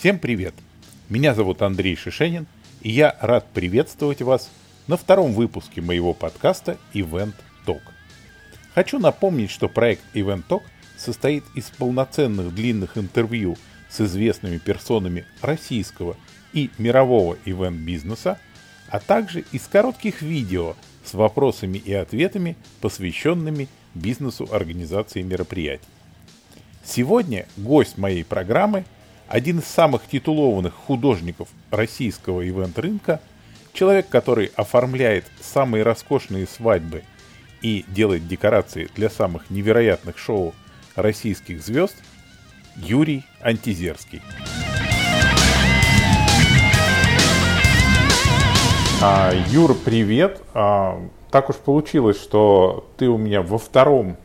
Всем привет! Меня зовут Андрей Шишенин, и я рад приветствовать вас на втором выпуске моего подкаста Event Talk. Хочу напомнить, что проект Event Talk состоит из полноценных длинных интервью с известными персонами российского и мирового ивент-бизнеса, а также из коротких видео с вопросами и ответами, посвященными бизнесу организации мероприятий. Сегодня гость моей программы – один из самых титулованных художников российского ивент-рынка, человек, который оформляет самые роскошные свадьбы и делает декорации для самых невероятных шоу российских звезд, Юрий Антизерский. А, Юр, привет. А, так уж получилось, что ты у меня во втором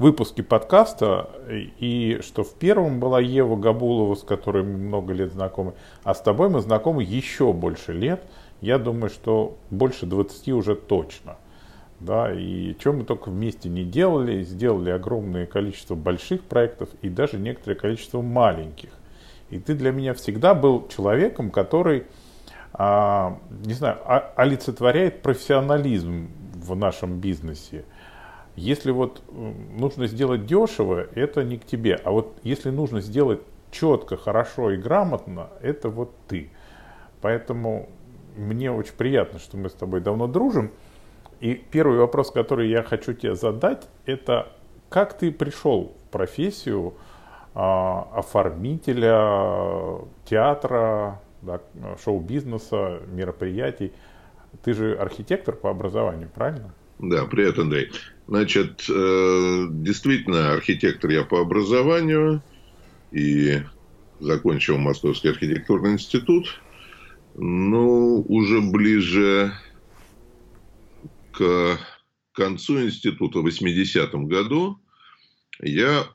выпуске подкаста, и что в первом была Ева Габулова, с которой мы много лет знакомы, а с тобой мы знакомы еще больше лет. Я думаю, что больше 20 уже точно. Да, и что мы только вместе не делали, сделали огромное количество больших проектов и даже некоторое количество маленьких. И ты для меня всегда был человеком, который, а, не знаю, а, олицетворяет профессионализм в нашем бизнесе. Если вот нужно сделать дешево, это не к тебе. А вот если нужно сделать четко, хорошо и грамотно, это вот ты. Поэтому мне очень приятно, что мы с тобой давно дружим. И первый вопрос, который я хочу тебе задать, это как ты пришел в профессию а, оформителя театра, да, шоу-бизнеса, мероприятий? Ты же архитектор по образованию, правильно? Да, привет, Андрей. Значит, э, действительно, архитектор я по образованию и закончил Московский архитектурный институт. Ну, уже ближе к концу института в 80-м году я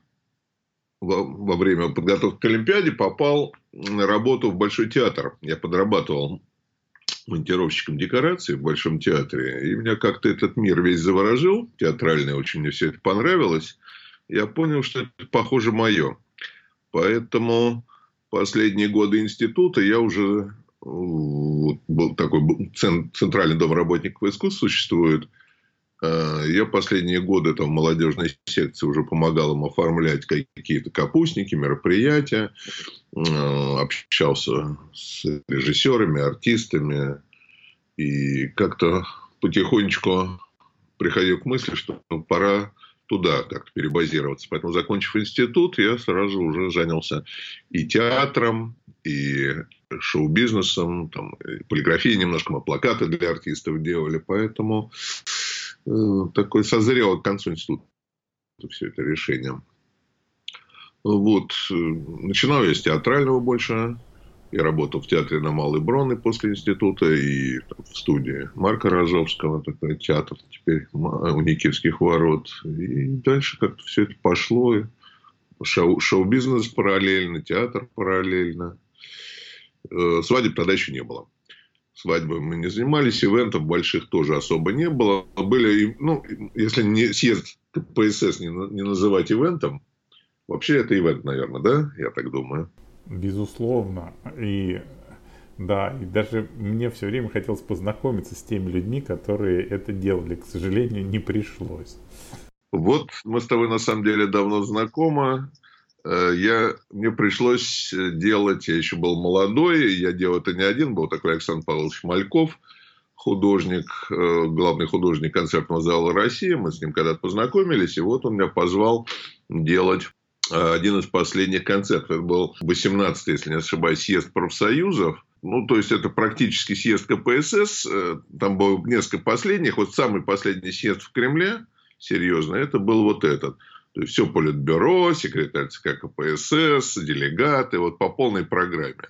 во время подготовки к Олимпиаде попал на работу в Большой театр. Я подрабатывал монтировщиком декораций в Большом театре. И меня как-то этот мир весь заворожил. Театральный очень мне все это понравилось. Я понял, что это, похоже, мое. Поэтому последние годы института я уже вот, был такой центральный дом работников искусств существует. Э, я последние годы там в молодежной секции уже помогал им оформлять какие-то капустники, мероприятия. Общался с режиссерами, артистами. И как-то потихонечку приходил к мысли, что пора туда как-то перебазироваться. Поэтому, закончив институт, я сразу уже занялся и театром, и шоу-бизнесом, там, и полиграфией немножко, мы плакаты для артистов делали. Поэтому такой созрел к концу института все это решение. Вот. Э, начинал я с театрального больше. Я работал в театре на Малой Броны после института и там, в студии Марка Розовского, такой театр теперь у Никитских ворот. И дальше как-то все это пошло. Шоу, шоу-бизнес параллельно, театр параллельно. Э, свадеб тогда еще не было. Свадьбы мы не занимались, ивентов больших тоже особо не было. Были, ну, если не съезд КПСС не, не называть ивентом, Вообще это ивент, наверное, да? Я так думаю. Безусловно. И да, и даже мне все время хотелось познакомиться с теми людьми, которые это делали. К сожалению, не пришлось. Вот мы с тобой на самом деле давно знакомы. Э, я, мне пришлось делать, я еще был молодой, я делал это не один, был такой Александр Павлович Мальков, художник, э, главный художник концертного зала России. Мы с ним когда-то познакомились, и вот он меня позвал делать Э, один из последних концертов. Это был 18 если не ошибаюсь, съезд профсоюзов. Ну, то есть, это практически съезд КПСС. Э, там было несколько последних. Вот самый последний съезд в Кремле, серьезно, это был вот этот. То есть, все политбюро, секретарь ЦК КПСС, делегаты, вот по полной программе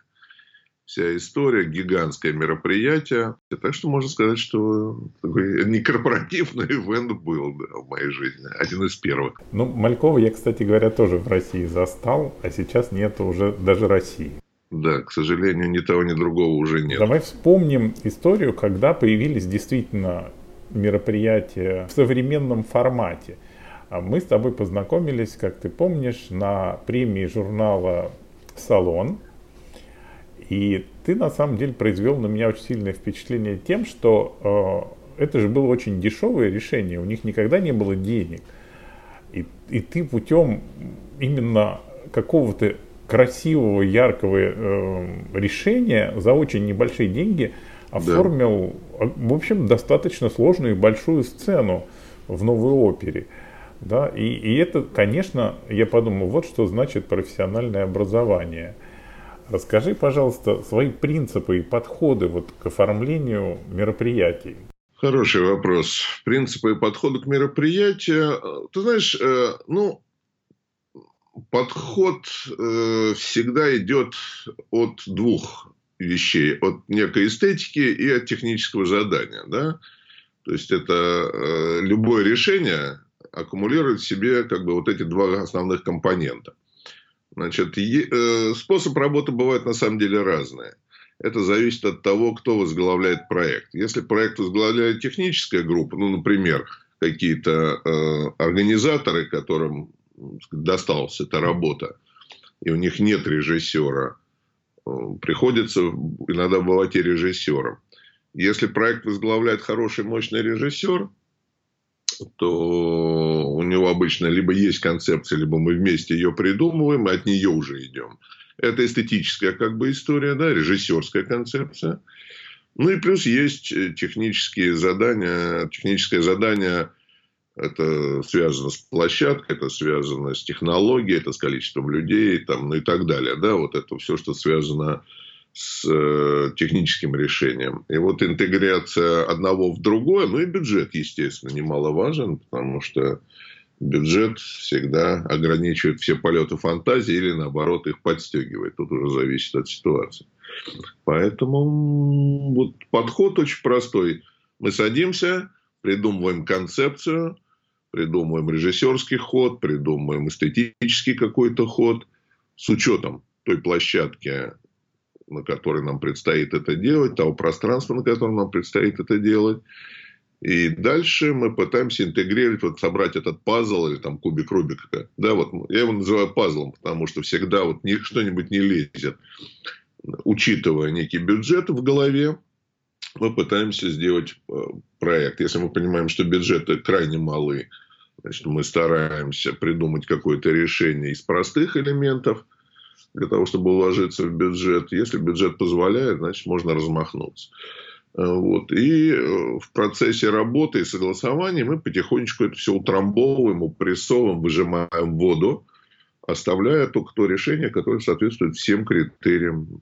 вся история, гигантское мероприятие. Так что можно сказать, что такой не корпоративный ивент был да, в моей жизни. Один из первых. Ну, Малькова я, кстати говоря, тоже в России застал, а сейчас нет уже даже России. Да, к сожалению, ни того, ни другого уже нет. Давай вспомним историю, когда появились действительно мероприятия в современном формате. А мы с тобой познакомились, как ты помнишь, на премии журнала «Салон», И ты на самом деле произвел на меня очень сильное впечатление тем, что э, это же было очень дешевое решение, у них никогда не было денег. И, и ты путем именно какого-то красивого, яркого э, решения за очень небольшие деньги оформил, да. в общем, достаточно сложную и большую сцену в новой опере. Да? И, и это, конечно, я подумал, вот что значит профессиональное образование. Расскажи, пожалуйста, свои принципы и подходы вот к оформлению мероприятий. Хороший вопрос. Принципы и подходы к мероприятию. Ты знаешь, э, ну, подход э, всегда идет от двух вещей. От некой эстетики и от технического задания. Да? То есть, это э, любое решение аккумулирует в себе как бы вот эти два основных компонента. Значит, э, способ работы бывает на самом деле разный. Это зависит от того, кто возглавляет проект. Если проект возглавляет техническая группа, ну, например, какие-то э, организаторы, которым досталась эта работа, и у них нет режиссера, э, приходится иногда бывать и режиссером. Если проект возглавляет хороший, мощный режиссер, то у него обычно либо есть концепция, либо мы вместе ее придумываем, и от нее уже идем. Это эстетическая как бы история, да, режиссерская концепция. Ну и плюс есть э, технические задания, техническое задание это связано с площадкой, это связано с технологией, это с количеством людей, там, ну и так далее. Да, вот это все, что связано с э, техническим решением. И вот интеграция одного в другое, ну и бюджет, естественно, немаловажен, потому что бюджет всегда ограничивает все полеты фантазии или, наоборот, их подстегивает. Тут уже зависит от ситуации. Поэтому вот подход очень простой. Мы садимся, придумываем концепцию, придумываем режиссерский ход, придумываем эстетический какой-то ход с учетом той площадки, на которой нам предстоит это делать, того пространства, на котором нам предстоит это делать. И дальше мы пытаемся интегрировать, вот собрать этот пазл или там кубик Рубика. Да, вот я его называю пазлом, потому что всегда вот что-нибудь не лезет. Учитывая некий бюджет в голове, мы пытаемся сделать э, проект. Если мы понимаем, что бюджеты крайне малы, значит, мы стараемся придумать какое-то решение из простых элементов – для того, чтобы уложиться в бюджет. Если бюджет позволяет, значит, можно размахнуться. Э, вот. И э, в процессе работы и согласования мы потихонечку это все утрамбовываем, упрессовываем, выжимаем воду, оставляя только то решение, которое соответствует всем критериям,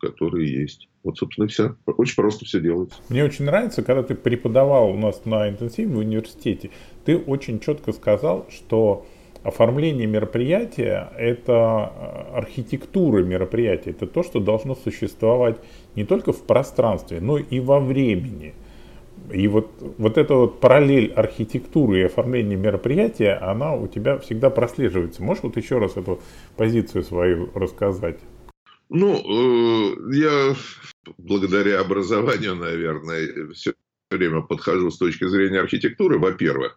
которые есть. Вот, собственно, все. Очень просто все делается. Мне очень нравится, когда ты преподавал у нас на интенсиве в университете, ты очень четко сказал, что оформление мероприятия – это э, архитектура мероприятия, это то, что должно существовать не только в пространстве, но и во времени. И вот, вот эта вот параллель архитектуры и оформления мероприятия, она у тебя всегда прослеживается. Можешь вот еще раз эту позицию свою рассказать? Ну, э, я благодаря образованию, наверное, все время подхожу с точки зрения архитектуры, во-первых.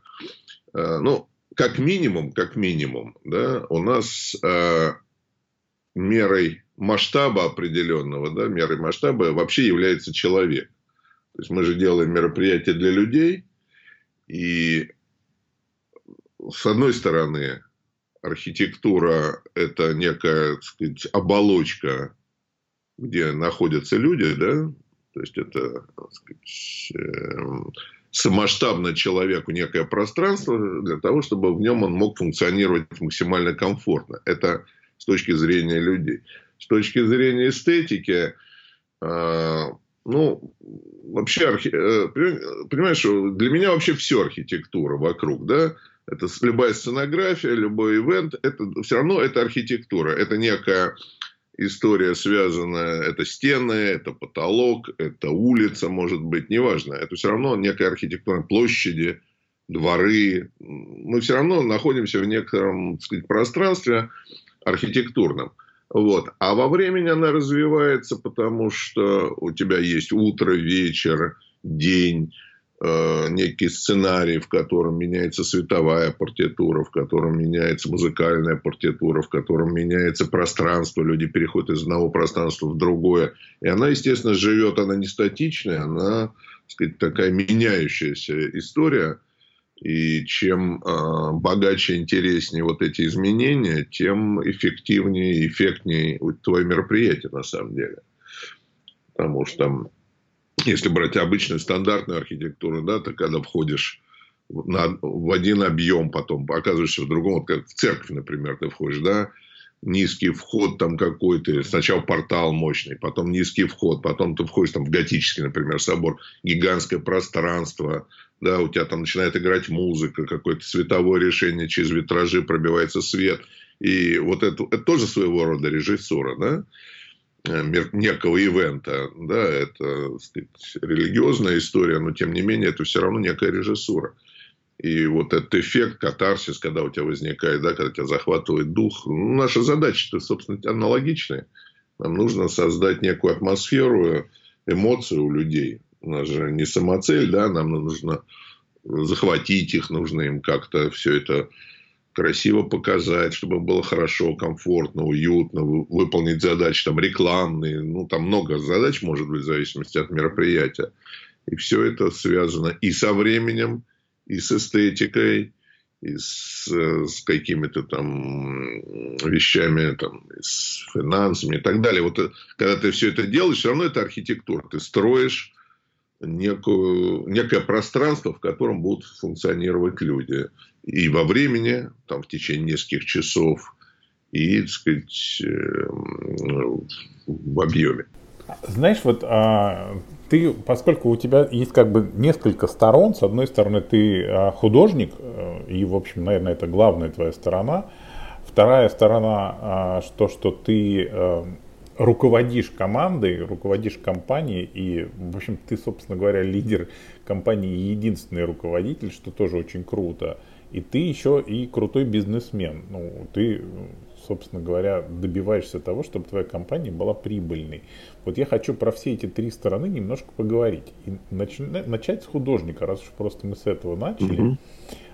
Э, ну, как минимум, как минимум, да, у нас э, мерой масштаба определенного, да, мерой масштаба вообще является человек. То есть мы же делаем мероприятия для людей, и с одной стороны, архитектура – это некая, так сказать, оболочка, где находятся люди, да, то есть это, так сказать, самоштабно человеку некое пространство для того, чтобы в нем он мог функционировать максимально комфортно. Это с точки зрения людей. С точки зрения эстетики, э, ну, вообще, архи... Э, понимаешь, для меня вообще все архитектура вокруг, да, это любая сценография, любой ивент, это все равно это архитектура, это некая история связанная, это стены, это потолок, это улица, может быть, неважно. Это все равно некая архитектура площади, дворы. Мы все равно находимся в некотором так сказать, пространстве архитектурном. Вот. А во времени она развивается, потому что у тебя есть утро, вечер, день, э, некий сценарий, в котором меняется световая партитура, в котором меняется музыкальная партитура, в котором меняется пространство, люди переходят из одного пространства в другое. И она, естественно, живет, она не статичная, она, так сказать, такая меняющаяся история. И чем э, богаче интереснее вот эти изменения, тем эффективнее и эффектнее твое мероприятие на самом деле. Потому что если брать обычную стандартную архитектуру, да, то когда входишь на, в один объем, потом оказываешься в другом, вот как в церковь, например, ты входишь, да, низкий вход там какой-то, сначала портал мощный, потом низкий вход, потом ты входишь там в готический, например, собор, гигантское пространство, да, у тебя там начинает играть музыка, какое-то световое решение, через витражи пробивается свет, и вот это, это тоже своего рода режиссура, да, некого ивента, да, это сказать, религиозная история, но тем не менее это все равно некая режиссура. И вот этот эффект, катарсис, когда у тебя возникает, да, когда тебя захватывает дух, ну, наша задача-то, собственно, аналогичная. Нам нужно создать некую атмосферу, эмоцию у людей. У нас же не самоцель, да, нам нужно захватить их, нужно им как-то все это красиво показать, чтобы было хорошо, комфортно, уютно, выполнить задачи там рекламные, ну там много задач может быть в зависимости от мероприятия. И все это связано и со временем, и с эстетикой, и с, с какими-то там вещами, там, с финансами и так далее. Вот э, когда ты все это делаешь, все равно это архитектура. Ты строишь некую, некое пространство, в котором будут функционировать люди и во времени, там, в течение нескольких часов, и, так сказать, эм, в объеме. Знаешь, вот а, ты, поскольку у тебя есть как бы несколько сторон, с одной стороны ты а, художник, э, и, в общем, наверное, это главная твоя сторона, вторая сторона, а, что, что ты а, руководишь командой, руководишь компанией, и, в общем, ты, собственно говоря, лидер компании и единственный руководитель, что тоже очень круто. И ты еще и крутой бизнесмен. Ну, ты, собственно говоря, добиваешься того, чтобы твоя компания была прибыльной. Вот я хочу про все эти три стороны немножко поговорить. И нач... начать с художника, раз уж просто мы с этого начали. Угу.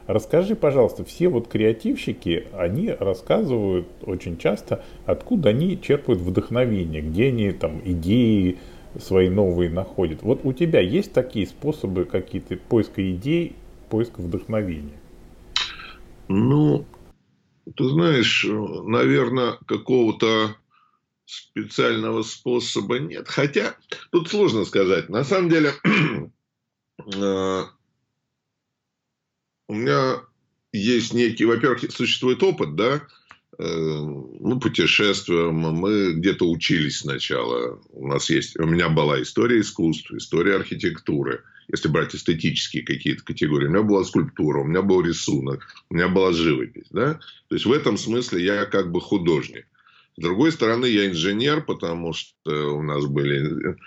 Расскажи, пожалуйста, все вот креативщики, они рассказывают очень часто, откуда они черпают вдохновение, где они там идеи свои новые находят. Вот у тебя есть такие способы какие-то поиска идей, поиска вдохновения? Ну, ты знаешь, наверное, какого-то специального способа нет. Хотя, тут сложно сказать. На самом деле, э, у меня есть некий, во-первых, существует опыт, да, мы путешествуем, мы где-то учились сначала. У нас есть, у меня была история искусства, история архитектуры – если брать эстетические какие-то категории. У меня была скульптура, у меня был рисунок, у меня была живопись. Да? То есть в этом смысле я как бы художник. С другой стороны, я инженер, потому что у нас были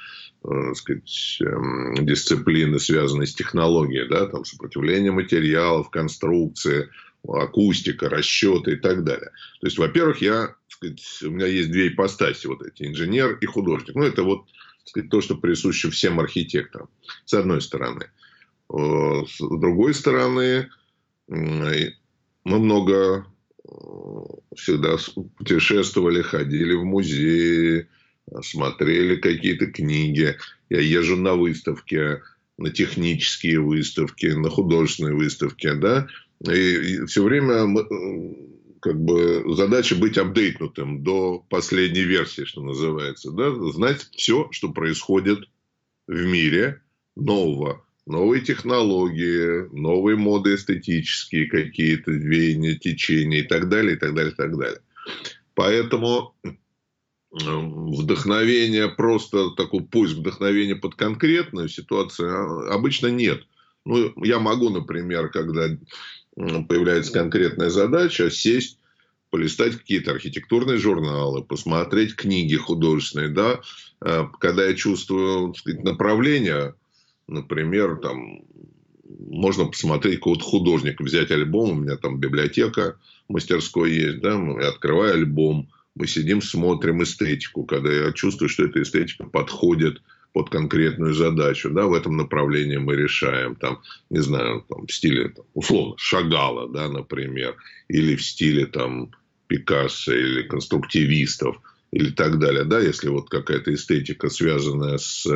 э, сказать, э, дисциплины, связанные с технологией, да, там сопротивление материалов, конструкции, акустика, расчеты и так далее. То есть, во-первых, я, сказать, у меня есть две ипостаси, вот эти, инженер и художник. Ну, это вот сказать, то, что присуще всем архитекторам, с одной стороны. Э, с другой стороны, мы много э, всегда путешествовали, ходили в музеи, смотрели какие-то книги. Я езжу на выставки, на технические выставки, на художественные выставки, да, и все время как бы задача быть апдейтнутым до последней версии, что называется, да, знать все, что происходит в мире нового, новые технологии, новые моды эстетические какие-то, веяния, течения и так далее, и так далее, и так далее. Поэтому вдохновение, просто такой поиск вдохновения под конкретную ситуацию а, обычно нет. Ну, я могу, например, когда появляется конкретная задача, сесть, полистать какие-то архитектурные журналы, посмотреть книги художественные, да, э, когда я чувствую сказать, направление, например, там, можно посмотреть какого-то художника, взять альбом, у меня там библиотека мастерской есть, да, я открываю альбом, мы сидим, смотрим эстетику, когда я чувствую, что эта эстетика подходит под конкретную задачу, да, в этом направлении мы решаем, там, не знаю, там, в стиле, там, условно, Шагала, да, например, или в стиле, там, Пикассо или конструктивистов, или так далее, да, если вот какая-то эстетика, связанная с,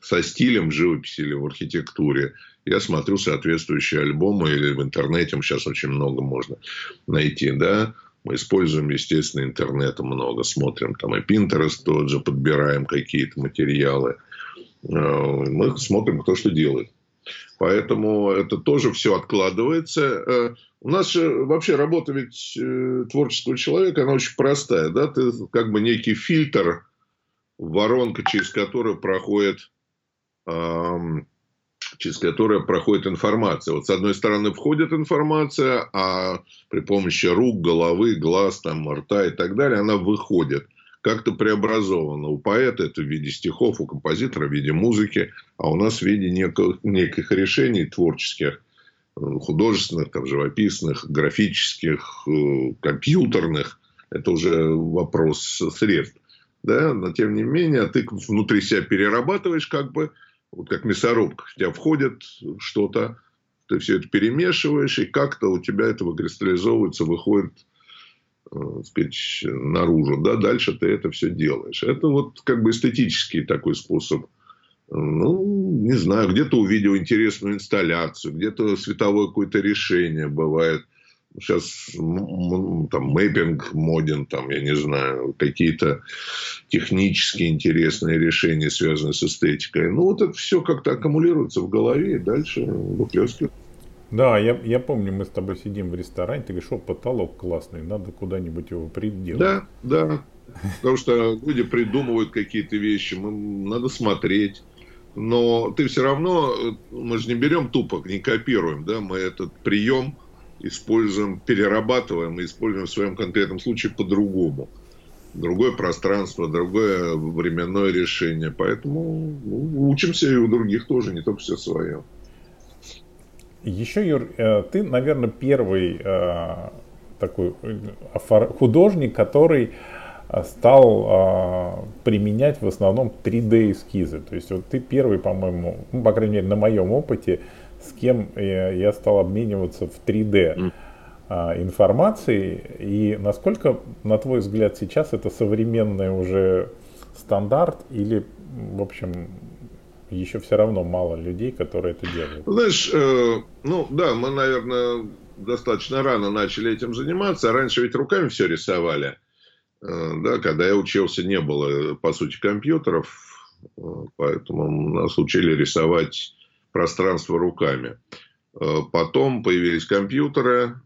со стилем живописи или в архитектуре, я смотрю соответствующие альбомы или в интернете, сейчас очень много можно найти, да, мы используем, естественно, интернет много, смотрим там и Pinterest тот же, подбираем какие-то материалы. Э, мы смотрим, кто что делает. Поэтому это тоже все откладывается. Э, у нас же вообще работа ведь э, творческого человека, она очень простая. Да? Ты как бы некий фильтр, воронка, через которую проходит через которое проходит информация. Вот с одной стороны входит информация, а при помощи рук, головы, глаз, там, рта и так далее, она выходит как-то преобразована. У поэта это в виде стихов, у композитора в виде музыки, а у нас в виде неких, неких решений творческих, э, художественных, там, живописных, графических, э, компьютерных. Это уже вопрос средств. Да? Но тем не менее, ты внутри себя перерабатываешь как бы вот как мясорубка, в тебя входит что-то, ты все это перемешиваешь, и как-то у тебя это выкристаллизовывается, выходит э, сказать, наружу. Да, дальше ты это все делаешь. Это вот как бы эстетический такой способ. Ну, не знаю, где-то увидел интересную инсталляцию, где-то световое какое-то решение бывает сейчас там мэппинг моден, там, я не знаю, какие-то технические интересные решения, связанные с эстетикой. Ну, вот это все как-то аккумулируется в голове и дальше выплескивает. Да, я, я помню, мы с тобой сидим в ресторане, ты говоришь, о, потолок классный, надо куда-нибудь его приделать. Да, да. Потому что люди придумывают какие-то вещи, мы, надо смотреть. Но ты все равно, мы же не берем тупо, не копируем, да, мы этот прием используем, перерабатываем и используем в своем конкретном случае по-другому. Другое пространство, другое временное решение. Поэтому ну, учимся и у других тоже, не только все свое. Еще, Юр, э, ты, наверное, первый э, такой э, художник, который стал применять в основном 3D-эскизы. То есть вот ты первый, по-моему, ну, по крайней мере, на моем опыте, с кем я стал обмениваться в 3D а, информацией. И насколько, на твой взгляд, сейчас это современный уже стандарт или, в общем, еще все равно мало людей, которые это делают? Знаешь, э, ну да, мы, наверное, достаточно рано начали этим заниматься. Раньше ведь руками все рисовали. Э, да, когда я учился, не было, по сути, компьютеров, э, поэтому нас учили рисовать пространство руками. Э, потом появились компьютеры,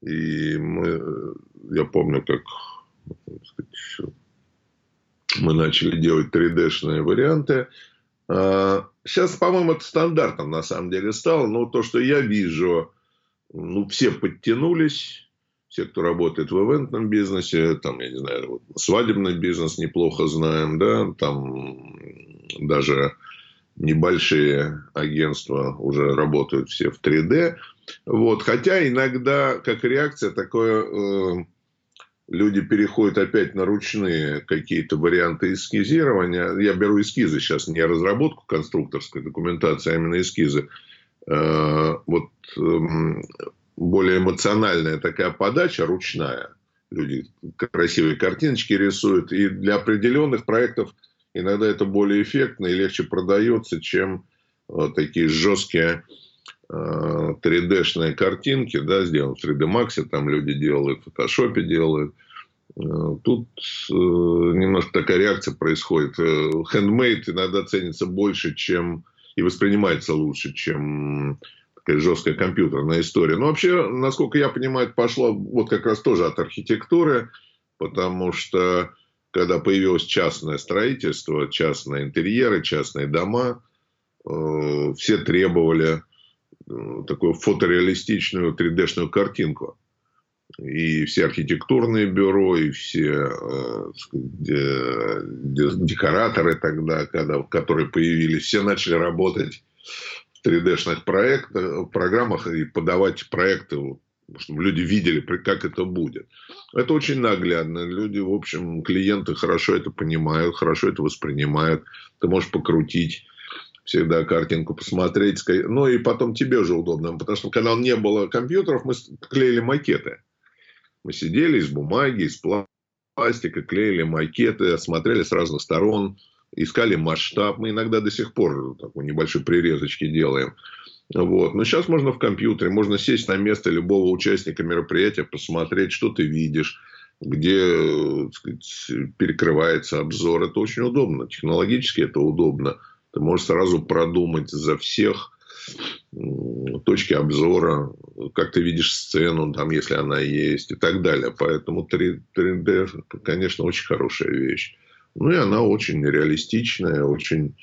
и мы, я помню, как мы начали делать 3D-шные варианты. Э, сейчас, по-моему, это стандартом на самом деле стало, но то, что я вижу, ну, все подтянулись, все, кто работает в ивентном бизнесе, там, я не знаю, вот, свадебный бизнес неплохо знаем, да, там даже небольшие агентства уже работают все в 3D. Вот. Хотя иногда, как реакция, такое э, люди переходят опять на ручные какие-то варианты эскизирования. Я беру эскизы сейчас, не разработку конструкторской документации, а именно эскизы. Э, вот э, более эмоциональная такая подача, ручная. Люди красивые картиночки рисуют. И для определенных проектов – иногда это более эффектно и легче продается, чем вот такие жесткие 3D-шные э, картинки, да, сделаны в 3D Max, там люди делают, в Photoshop делают. Э, тут э, немножко такая реакция происходит. Handmade иногда ценится больше, чем и воспринимается лучше, чем такая жесткая компьютерная история. Но вообще, насколько я понимаю, пошло вот как раз тоже от архитектуры, потому что когда появилось частное строительство, частные интерьеры, частные дома, э, все требовали э, такую фотореалистичную 3D-шную картинку. И все архитектурные бюро, и все э, декораторы тогда, когда, которые появились, все начали работать в 3D-шных проектах, программах и подавать проекты чтобы люди видели, как это будет. Это очень наглядно. Люди, в общем, клиенты хорошо это понимают, хорошо это воспринимают. Ты можешь покрутить всегда картинку посмотреть. Ну и потом тебе же удобно, потому что когда не было компьютеров, мы клеили макеты. Мы сидели из бумаги, из пластика, клеили макеты, смотрели с разных сторон, искали масштаб. Мы иногда до сих пор такой небольшой прирезочки делаем. Вот. Но сейчас можно в компьютере, можно сесть на место любого участника мероприятия, посмотреть, что ты видишь, где сказать, перекрывается обзор. Это очень удобно. Технологически это удобно. Ты можешь сразу продумать за всех точки обзора, как ты видишь сцену, там, если она есть и так далее. Поэтому 3, 3D, конечно, очень хорошая вещь. Ну и она очень реалистичная, очень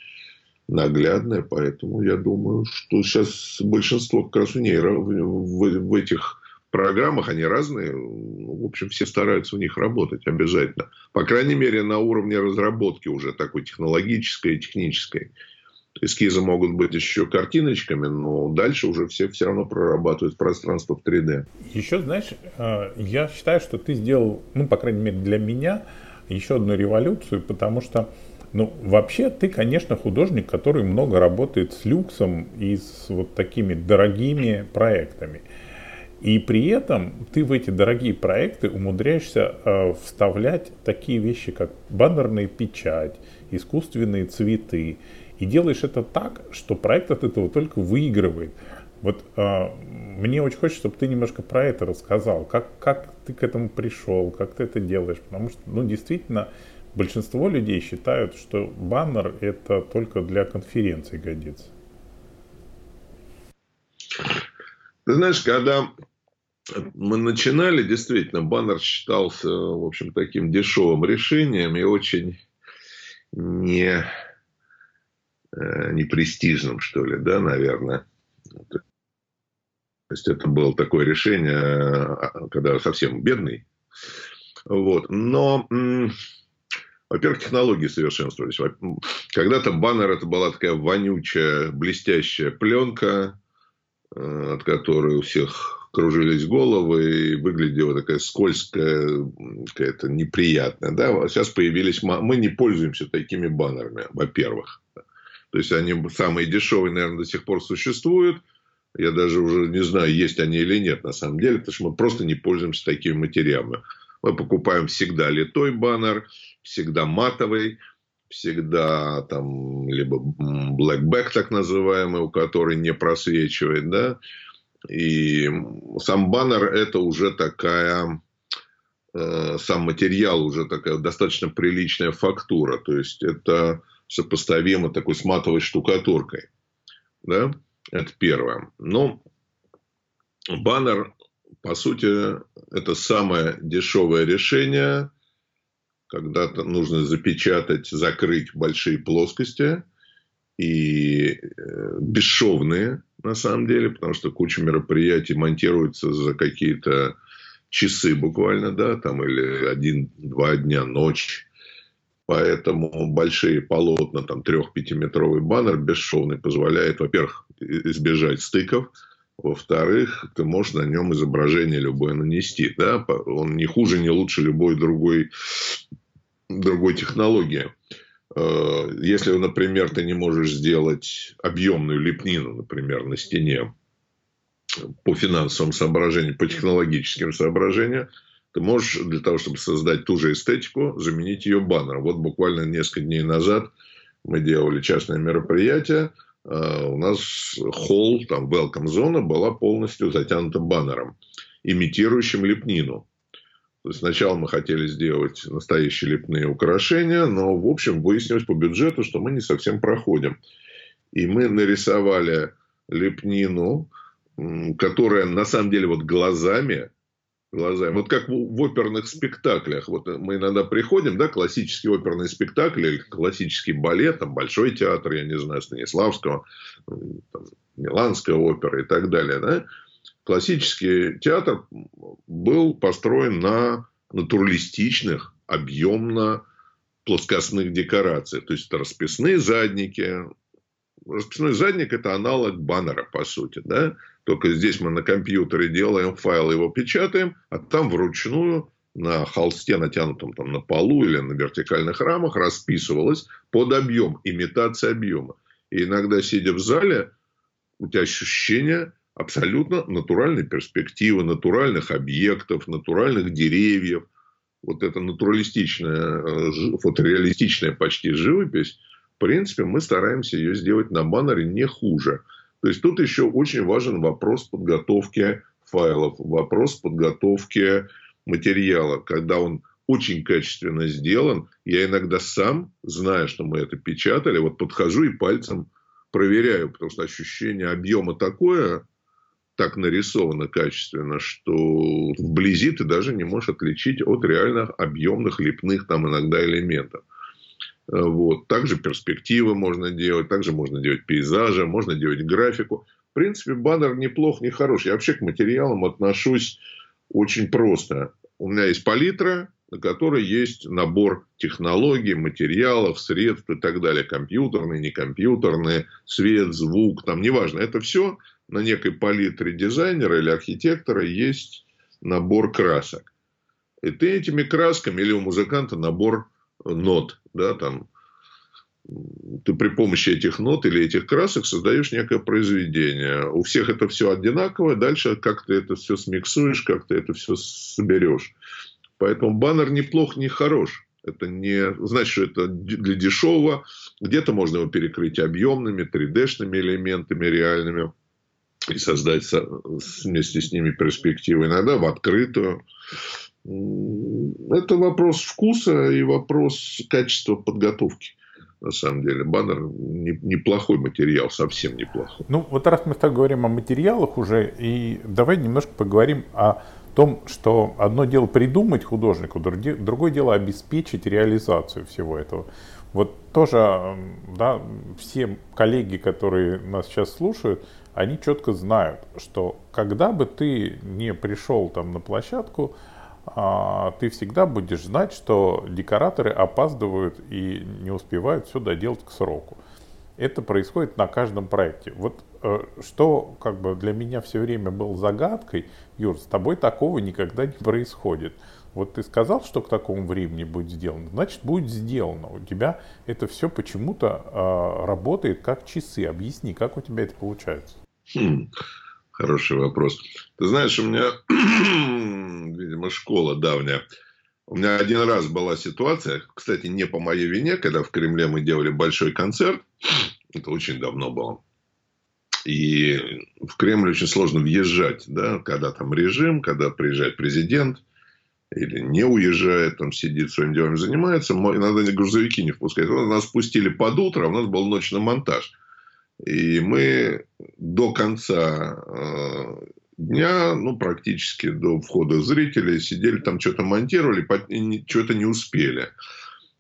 наглядная, поэтому я думаю, что сейчас большинство как раз в ней, в, в этих программах, они разные, ну, в общем, все стараются в них работать обязательно. По крайней мере, на уровне разработки уже такой технологической и технической. Эскизы могут быть еще картиночками, но дальше уже все все равно прорабатывают пространство в 3D. Еще, знаешь, э, я считаю, что ты сделал, ну, по крайней мере, для меня, еще одну революцию, потому что, ну, вообще ты, конечно, художник, который много работает с люксом и с вот такими дорогими проектами. И при этом ты в эти дорогие проекты умудряешься э, вставлять такие вещи, как баннерная печать, искусственные цветы. И делаешь это так, что проект от этого только выигрывает. Вот э, мне очень хочется, чтобы ты немножко про это рассказал. Как, как ты к этому пришел, как ты это делаешь. Потому что, ну, действительно, большинство людей считают, что баннер это только для конференций годится. Ты знаешь, когда мы начинали, действительно, баннер считался, в общем, таким дешевым решением и очень не, э, не престижным, что ли, да, наверное. То есть это было такое решение, а, когда совсем бедный. Вот. Но, во-первых, технологии совершенствовались. Когда-то баннер это была такая вонючая, блестящая пленка, Э, от которой у всех кружились головы и выглядела такая скользкая, какая-то неприятная. Да? Сейчас появились... Мы не пользуемся такими баннерами, во-первых. То есть, они самые дешевые, наверное, до сих пор существуют. Я даже уже не знаю, есть они или нет на самом деле, потому что мы просто не пользуемся такими материалами. Мы покупаем всегда литой баннер, всегда матовый, всегда там либо blackback так называемый, у которой не просвечивает, да, и сам баннер это уже такая, э, сам материал уже такая достаточно приличная фактура, то есть это сопоставимо такой с матовой штукатуркой, да, это первое. Но баннер, по сути, это самое дешевое решение, когда нужно запечатать, закрыть большие плоскости и э, бесшовные, на самом деле, потому что куча мероприятий монтируется за какие-то часы буквально, да, там или один-два дня, ночь. Поэтому большие полотна, там трех-пятиметровый баннер бесшовный позволяет, во-первых, избежать стыков, во-вторых, ты можешь на нем изображение любое нанести. Да? Он не хуже, не лучше любой другой другой технологии. Э, если, например, ты не можешь сделать объемную лепнину, например, на стене по финансовым соображениям, по технологическим соображениям, ты можешь для того, чтобы создать ту же эстетику, заменить ее баннером. Вот буквально несколько дней назад мы делали частное мероприятие. Э, у нас холл, там, welcome зона была полностью затянута баннером, имитирующим лепнину. То есть сначала мы хотели сделать настоящие лепные украшения, но, в общем, выяснилось по бюджету, что мы не совсем проходим. И мы нарисовали лепнину, которая на самом деле вот глазами, глазами, вот как в, оперных спектаклях. Вот мы иногда приходим, да, классический оперный спектакль или классический балет, там Большой театр, я не знаю, Станиславского, там, Миланская опера и так далее, да, классический театр был построен на натуралистичных, объемно плоскостных декорациях. То есть это расписные задники, расписной задник – это аналог баннера, по сути. Да? Только здесь мы на компьютере делаем файл, его печатаем, а там вручную на холсте, натянутом там на полу или на вертикальных рамах, расписывалось под объем, имитация объема. И иногда, сидя в зале, у тебя ощущение абсолютно натуральной перспективы, натуральных объектов, натуральных деревьев. Вот эта натуралистичная, э, фотореалистичная почти живопись, в принципе, мы стараемся ее сделать на баннере не хуже. То есть тут еще очень важен вопрос подготовки файлов, вопрос подготовки материала, когда он очень качественно сделан. Я иногда сам, зная, что мы это печатали, вот подхожу и пальцем проверяю, потому что ощущение объема такое, так нарисовано качественно, что вблизи ты даже не можешь отличить от реально объемных лепных там иногда элементов. Вот. Также перспективы можно делать, также можно делать пейзажи, можно делать графику. В принципе, баннер неплох, не хорош. Я вообще к материалам отношусь очень просто. У меня есть палитра, на которой есть набор технологий, материалов, средств и так далее. Компьютерные, некомпьютерные, свет, звук, там неважно. Это все на некой палитре дизайнера или архитектора есть набор красок. И ты этими красками или у музыканта набор нот, да, там ты при помощи этих нот или этих красок создаешь некое произведение. У всех это все одинаковое, дальше как ты это все смиксуешь, как ты это все соберешь. Поэтому баннер неплох, не хорош. Это не значит, что это для дешевого. Где-то можно его перекрыть объемными, 3D-шными элементами реальными и создать вместе с ними перспективы. Иногда в открытую. Это вопрос вкуса и вопрос качества подготовки на самом деле. Баннер не, неплохой материал, совсем неплохой. Ну, вот раз мы так говорим о материалах уже, и давай немножко поговорим о том, что одно дело придумать художнику, другое дело обеспечить реализацию всего этого. Вот тоже, да, все коллеги, которые нас сейчас слушают, они четко знают, что когда бы ты не пришел там на площадку, а, ты всегда будешь знать, что декораторы опаздывают и не успевают все доделать к сроку. Это происходит на каждом проекте. Вот э, что как бы для меня все время был загадкой, Юр, с тобой такого никогда не происходит. Вот ты сказал, что к такому времени будет сделано, значит будет сделано. У тебя это все почему-то э, работает как часы. Объясни, как у тебя это получается? Хм, хороший вопрос. Ты знаешь, у меня, видимо, школа давняя. У меня один раз была ситуация, кстати, не по моей вине, когда в Кремле мы делали большой концерт. Это очень давно было. И в Кремль очень сложно въезжать, да, когда там режим, когда приезжает президент или не уезжает, там сидит своим делом занимается, иногда грузовики не впускают. Нас спустили под утро, а у нас был ночной монтаж. И мы до конца э, дня, ну, практически до входа зрителей, сидели там, что-то монтировали, что-то не успели.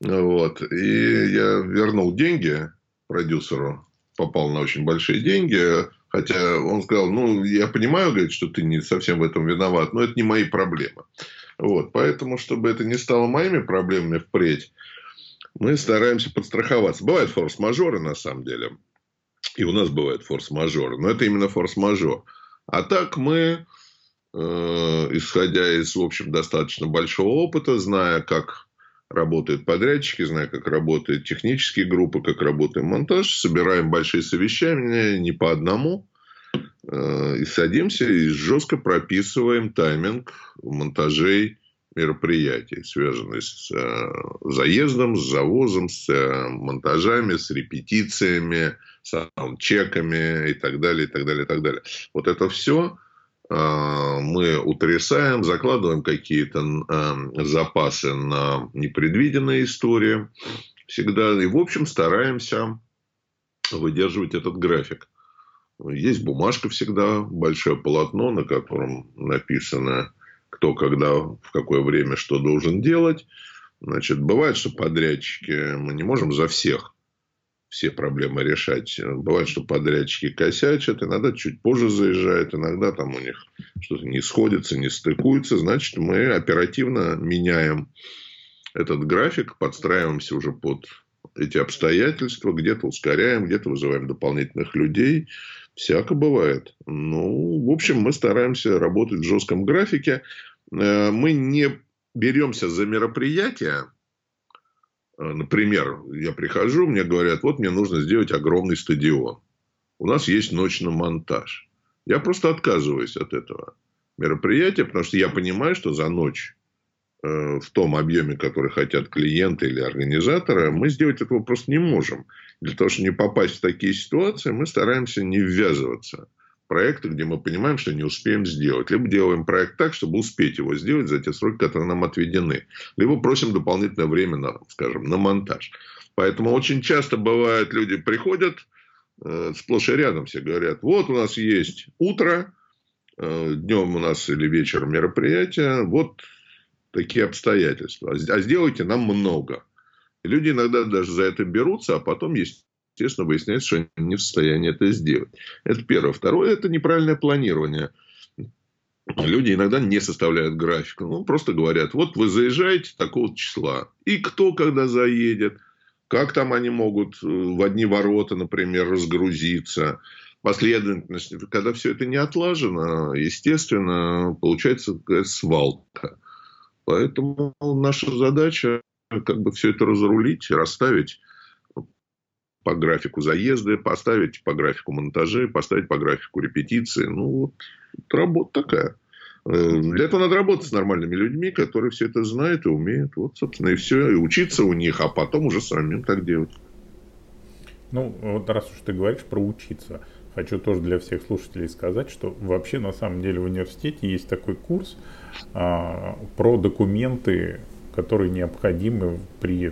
Вот. И я вернул деньги продюсеру, попал на очень большие деньги, хотя он сказал, ну, я понимаю, говорит, что ты не совсем в этом виноват, но это не мои проблемы. Вот. Поэтому, чтобы это не стало моими проблемами впредь, мы стараемся подстраховаться. Бывают форс-мажоры, на самом деле. И у нас бывает форс-мажор. Но это именно форс-мажор. А так мы, э, исходя из, в общем, достаточно большого опыта, зная, как работают подрядчики, зная, как работают технические группы, как работает монтаж, собираем большие совещания не по одному, э, и садимся и жестко прописываем тайминг монтажей мероприятий, связанных с э, заездом, с завозом, с э, монтажами, с репетициями, саундчеками и так далее, и так далее, и так далее. Вот это все э, мы утрясаем, закладываем какие-то запасы на непредвиденные истории всегда. И, в общем, стараемся выдерживать этот график. Есть бумажка всегда, большое полотно, на котором написано кто когда, в какое время что должен делать. Значит, бывает, что подрядчики, мы не можем за всех все проблемы решать. Бывает, что подрядчики косячат, иногда чуть позже заезжают, иногда там у них что-то не сходится, не стыкуется. Значит, мы оперативно меняем этот график, подстраиваемся уже под эти обстоятельства, где-то ускоряем, где-то вызываем дополнительных людей. Всяко бывает. Ну, в общем, мы стараемся работать в жестком графике. Э, мы не беремся за мероприятия. Э, например, я прихожу, мне говорят, вот мне нужно сделать огромный стадион. У нас есть ночь на монтаж. Я просто отказываюсь от этого мероприятия, потому что я понимаю, что за ночь э, в том объеме, который хотят клиенты или организаторы, мы сделать этого просто не можем. Для того, чтобы не попасть в такие ситуации, мы стараемся не ввязываться проекты, где мы понимаем, что не успеем сделать. Либо делаем проект так, чтобы успеть его сделать за те сроки, которые нам отведены. Либо просим дополнительное время, на, скажем, на монтаж. Поэтому очень часто бывает, люди приходят, э, сплошь и рядом все говорят, вот у нас есть утро, э, днем у нас или вечером мероприятие, вот такие обстоятельства. А сделайте нам много. И люди иногда даже за это берутся, а потом, естественно, выясняется, что они не в состоянии это сделать. Это первое. Второе – это неправильное планирование. Люди иногда не составляют график. Ну, просто говорят, вот вы заезжаете такого числа. И кто когда заедет, как там они могут э, в одни ворота, например, разгрузиться, последовательность. Когда все это не отлажено, естественно, получается свалка. Поэтому наша задача как бы все это разрулить, расставить по графику заезды, поставить по графику монтажи, поставить по графику репетиции. Ну, вот работа такая. Э, для этого надо работать с нормальными людьми, которые все это знают и умеют. Вот, собственно, и все. И учиться у них, а потом уже самим так делать. Ну, вот раз уж ты говоришь про учиться, хочу тоже для всех слушателей сказать, что вообще на самом деле в университете есть такой курс а, про документы, которые необходимы при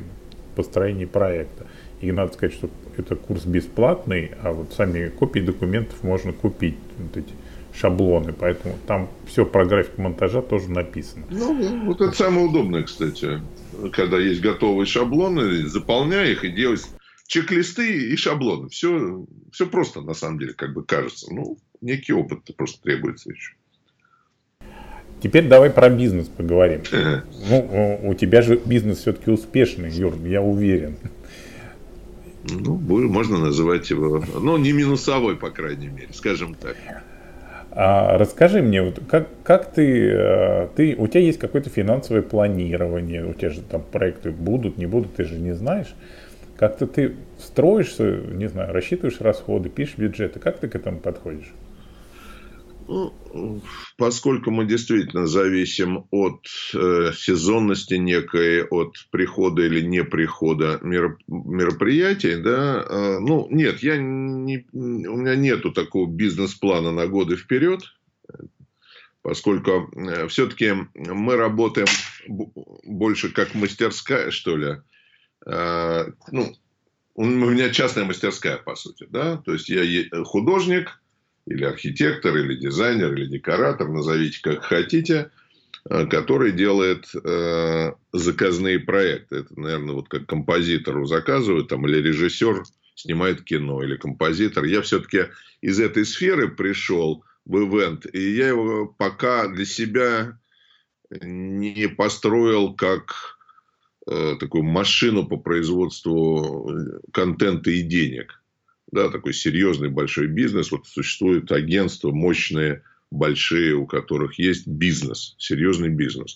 построении проекта. И надо сказать, что это курс бесплатный, а вот сами копии документов можно купить, вот эти шаблоны, поэтому там все про график монтажа тоже написано. Ну, вот это самое удобное, кстати, когда есть готовые шаблоны, заполняй их и делай чек-листы и шаблоны. Все, все просто, на самом деле, как бы кажется. Ну, некий опыт просто требуется еще. Теперь давай про бизнес поговорим. Ну, у тебя же бизнес все-таки успешный, Юр, я уверен. Ну, можно называть его, ну, не минусовой, по крайней мере, скажем так. А расскажи мне, вот как, как ты, э, ты, у тебя есть какое-то финансовое планирование, у тебя же там проекты будут, не будут, ты же не знаешь. Как-то ты строишься, не знаю, рассчитываешь расходы, пишешь бюджеты, как ты к этому подходишь? Поскольку мы действительно зависим от э, сезонности некой, от прихода или не прихода мероприятий, да, э, ну, нет, я не, у меня нету такого бизнес-плана на годы вперед, поскольку э, все-таки мы работаем больше как мастерская, что ли, э, ну, у меня частная мастерская, по сути, да, то есть я художник, или архитектор, или дизайнер, или декоратор, назовите как хотите, э, который делает э, заказные проекты. Это, наверное, вот как композитору заказывают, там, или режиссер снимает кино, или композитор. Я все-таки из этой сферы пришел в ивент, и я его пока для себя не построил как э, такую машину по производству контента и денег да, такой серьезный большой бизнес. Вот существуют агентства мощные, большие, у которых есть бизнес, серьезный бизнес.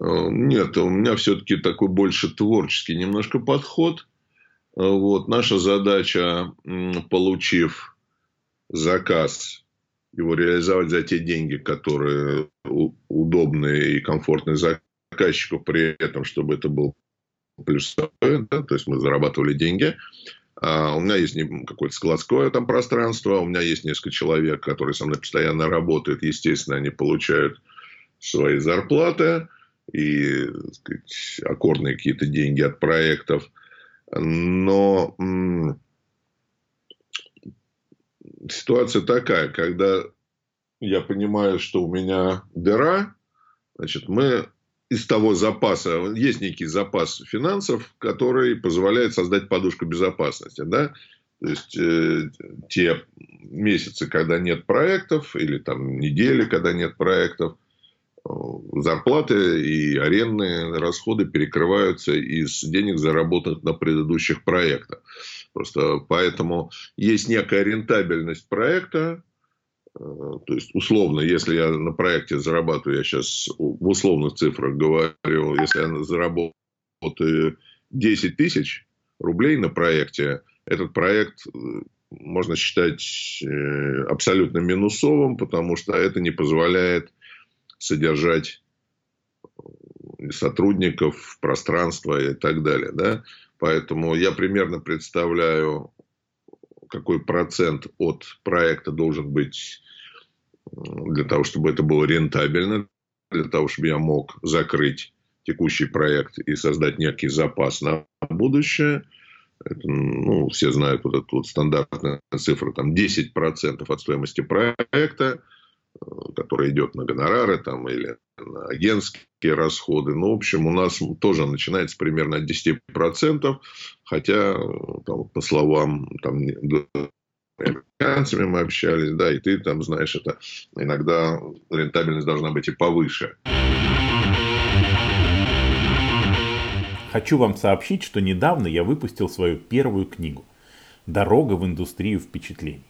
Э, нет, у меня все-таки такой больше творческий немножко подход. Э, вот, наша задача, получив заказ, его реализовать за те деньги, которые удобные и комфортные заказчику, при этом, чтобы это был плюсовой, да, то есть мы зарабатывали деньги, у меня есть какое-то складское там пространство, у меня есть несколько человек, которые со мной постоянно работают. Естественно, они получают свои зарплаты и сказать, аккордные какие-то деньги от проектов. Но ситуация такая, когда я понимаю, что у меня дыра, значит, мы из того запаса, есть некий запас финансов, который позволяет создать подушку безопасности. Да? То есть, э, те месяцы, когда нет проектов, или там недели, когда нет проектов, зарплаты и арендные расходы перекрываются из денег, заработанных на предыдущих проектах. Просто поэтому есть некая рентабельность проекта, э, то есть, условно, если я на проекте зарабатываю, я сейчас в условных цифрах говорю, если я заработаю 10 тысяч рублей на проекте, этот проект э, можно считать э, абсолютно минусовым, потому что это не позволяет содержать сотрудников, пространство и так далее. Да? Поэтому я примерно представляю, какой процент от проекта должен быть для того, чтобы это было рентабельно, для того, чтобы я мог закрыть текущий проект и создать некий запас на будущее. Это, ну, все знают вот эту вот стандартную цифру, там 10% от стоимости проекта – который идет на гонорары там, или агентские расходы. Ну, в общем, у нас тоже начинается примерно от 10%, хотя, там, по словам там, американцами мы общались, да, и ты там знаешь, это иногда рентабельность должна быть и повыше. Хочу вам сообщить, что недавно я выпустил свою первую книгу «Дорога в индустрию впечатлений».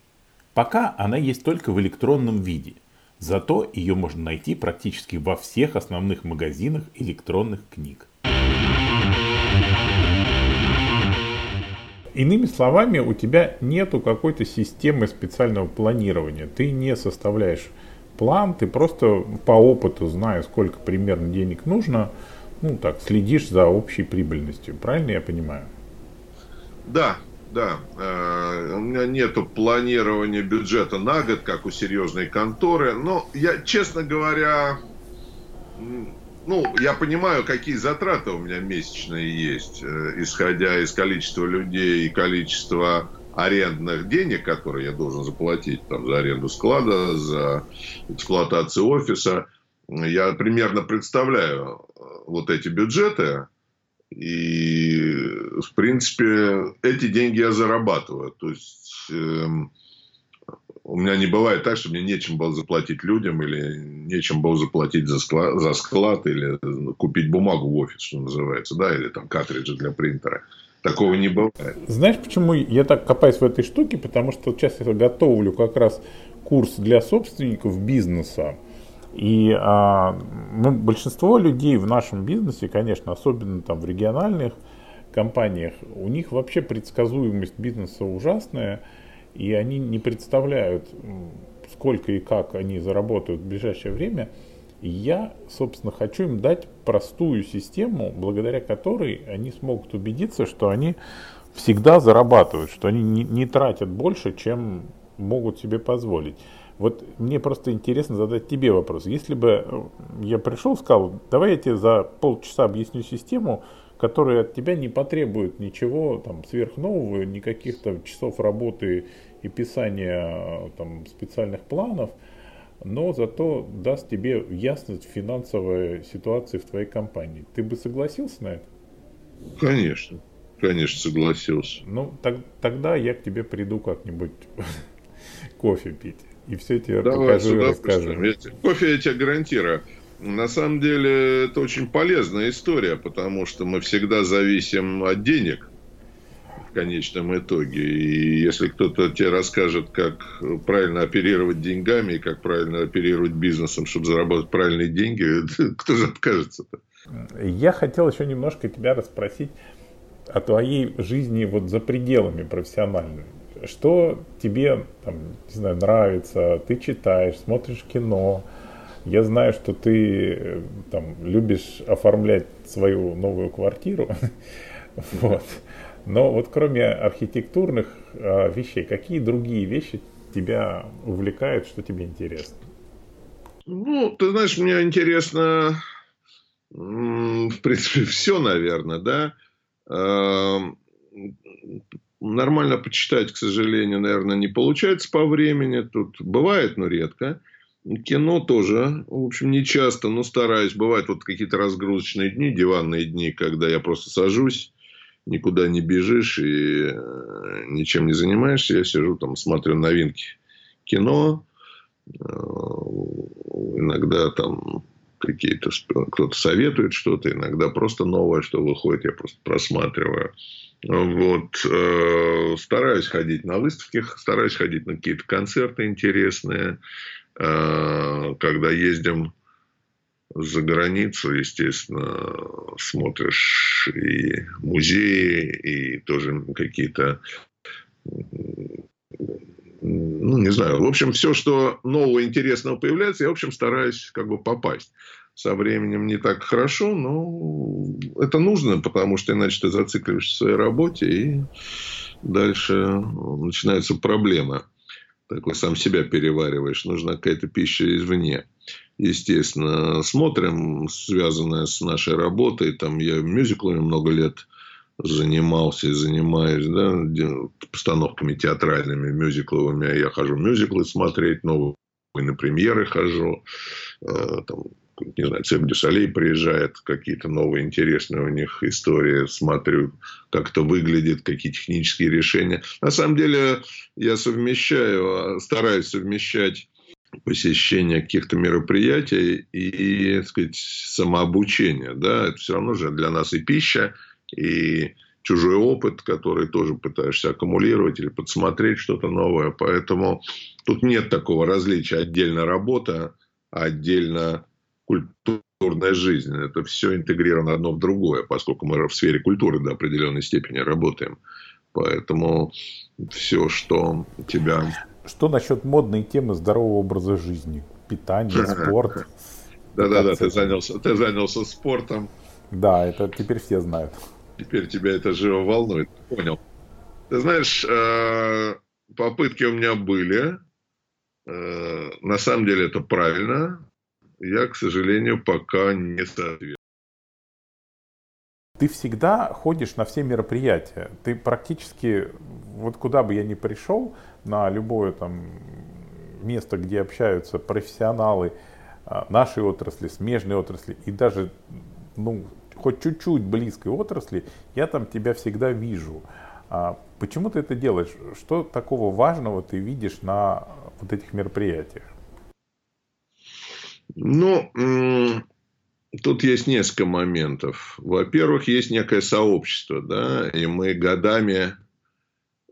Пока она есть только в электронном виде – Зато ее можно найти практически во всех основных магазинах электронных книг. Иными словами, у тебя нету какой-то системы специального планирования. Ты не составляешь план, ты просто по опыту, зная, сколько примерно денег нужно, ну так, следишь за общей прибыльностью. Правильно я понимаю? Да, да, э, у меня нету планирования бюджета на год, как у серьезной конторы. Но я, честно говоря, ну, я понимаю, какие затраты у меня месячные есть, э, исходя из количества людей и количества арендных денег, которые я должен заплатить там, за аренду склада, за эксплуатацию офиса. Я примерно представляю э, вот эти бюджеты, и, в принципе, эти деньги я зарабатываю. То есть, э, у меня не бывает так, что мне нечем было заплатить людям, или нечем было заплатить за склад, за склад или купить бумагу в офис, что называется, да, или там картриджи для принтера. Такого не бывает. Знаешь, почему я так копаюсь в этой штуке? Потому что сейчас я готовлю как раз курс для собственников бизнеса. И а, ну, большинство людей в нашем бизнесе, конечно, особенно там в региональных компаниях, у них вообще предсказуемость бизнеса ужасная, и они не представляют, сколько и как они заработают в ближайшее время. И я, собственно, хочу им дать простую систему, благодаря которой они смогут убедиться, что они всегда зарабатывают, что они не, не тратят больше, чем могут себе позволить. Вот мне просто интересно задать тебе вопрос. Если бы э, я пришел и сказал, давай я тебе за полчаса объясню систему, которая от тебя не потребует ничего там сверхнового, никаких там часов работы и писания там, специальных планов, но зато даст тебе ясность финансовой ситуации в твоей компании. Ты бы согласился на это? Конечно, конечно согласился. Ну, так, тогда я к тебе приду как-нибудь кофе пить и все тебе Давай, покажу и расскажу. Я, кофе я тебе гарантирую. На самом деле это очень полезная история, потому что мы всегда зависим от денег в конечном итоге. И если кто-то тебе расскажет, как правильно оперировать деньгами и как правильно оперировать бизнесом, чтобы заработать правильные деньги, кто же откажется-то? Я хотел еще немножко тебя расспросить о твоей жизни вот за пределами профессиональной что тебе, там, не знаю, нравится, ты читаешь, смотришь кино. Я знаю, что ты э, там любишь оформлять свою новую квартиру. вот. Но вот кроме архитектурных э, вещей, какие другие вещи тебя увлекают, что тебе интересно? Ну, ты знаешь, мне интересно, в принципе, все, наверное, да. Нормально почитать, к сожалению, наверное, не получается по времени. Тут бывает, но редко. Кино тоже, в общем, не часто, но стараюсь. Бывают вот какие-то разгрузочные дни, диванные дни, когда я просто сажусь, никуда не бежишь и э, ничем не занимаешься. Я сижу там, смотрю новинки кино. Э, иногда там какие-то, кто-то советует что-то, иногда просто новое, что выходит, я просто просматриваю. Вот, э, стараюсь ходить на выставки, стараюсь ходить на какие-то концерты интересные. Э, когда ездим за границу, естественно, смотришь и музеи, и тоже какие-то ну, не знаю, в общем, все, что нового, интересного появляется, я, в общем, стараюсь как бы попасть. Со временем не так хорошо, но это нужно, потому что иначе ты зацикливаешься в своей работе, и дальше начинаются проблемы. Такой сам себя перевариваешь, нужна какая-то пища извне. Естественно, смотрим, связанное с нашей работой, там я мюзиклами много лет занимался и занимаюсь, да, постановками театральными, мюзикловыми. Я хожу мюзиклы смотреть, новые на премьеры хожу. Э, там, не знаю, Цирк дю Солей приезжает, какие-то новые интересные у них истории, смотрю, как это выглядит, какие технические решения. На самом деле я совмещаю, стараюсь совмещать посещение каких-то мероприятий и, так сказать, самообучение. Да? Это все равно же для нас и пища, и чужой опыт, который тоже пытаешься аккумулировать или подсмотреть что-то новое. Поэтому тут нет такого различия отдельно работа, а отдельно культурная жизнь. Это все интегрировано одно в другое, поскольку мы в сфере культуры до определенной степени работаем. Поэтому все, что тебя... Что насчет модной темы здорового образа жизни? Питание, спорт? Да-да-да, ты занялся, ты занялся спортом. Да, это теперь все знают. Теперь тебя это живо волнует. Понял. Ты знаешь, э, попытки у меня были. Э, на самом деле это правильно. Я, к сожалению, пока не соответствую. Ты всегда ходишь на все мероприятия. Ты практически, вот куда бы я ни пришел, на любое там место, где общаются профессионалы э, нашей отрасли, смежной отрасли и даже ну, хоть чуть-чуть близкой отрасли, я там тебя всегда вижу. А почему ты это делаешь? Что такого важного ты видишь на вот этих мероприятиях? Ну, тут есть несколько моментов. Во-первых, есть некое сообщество, да, и мы годами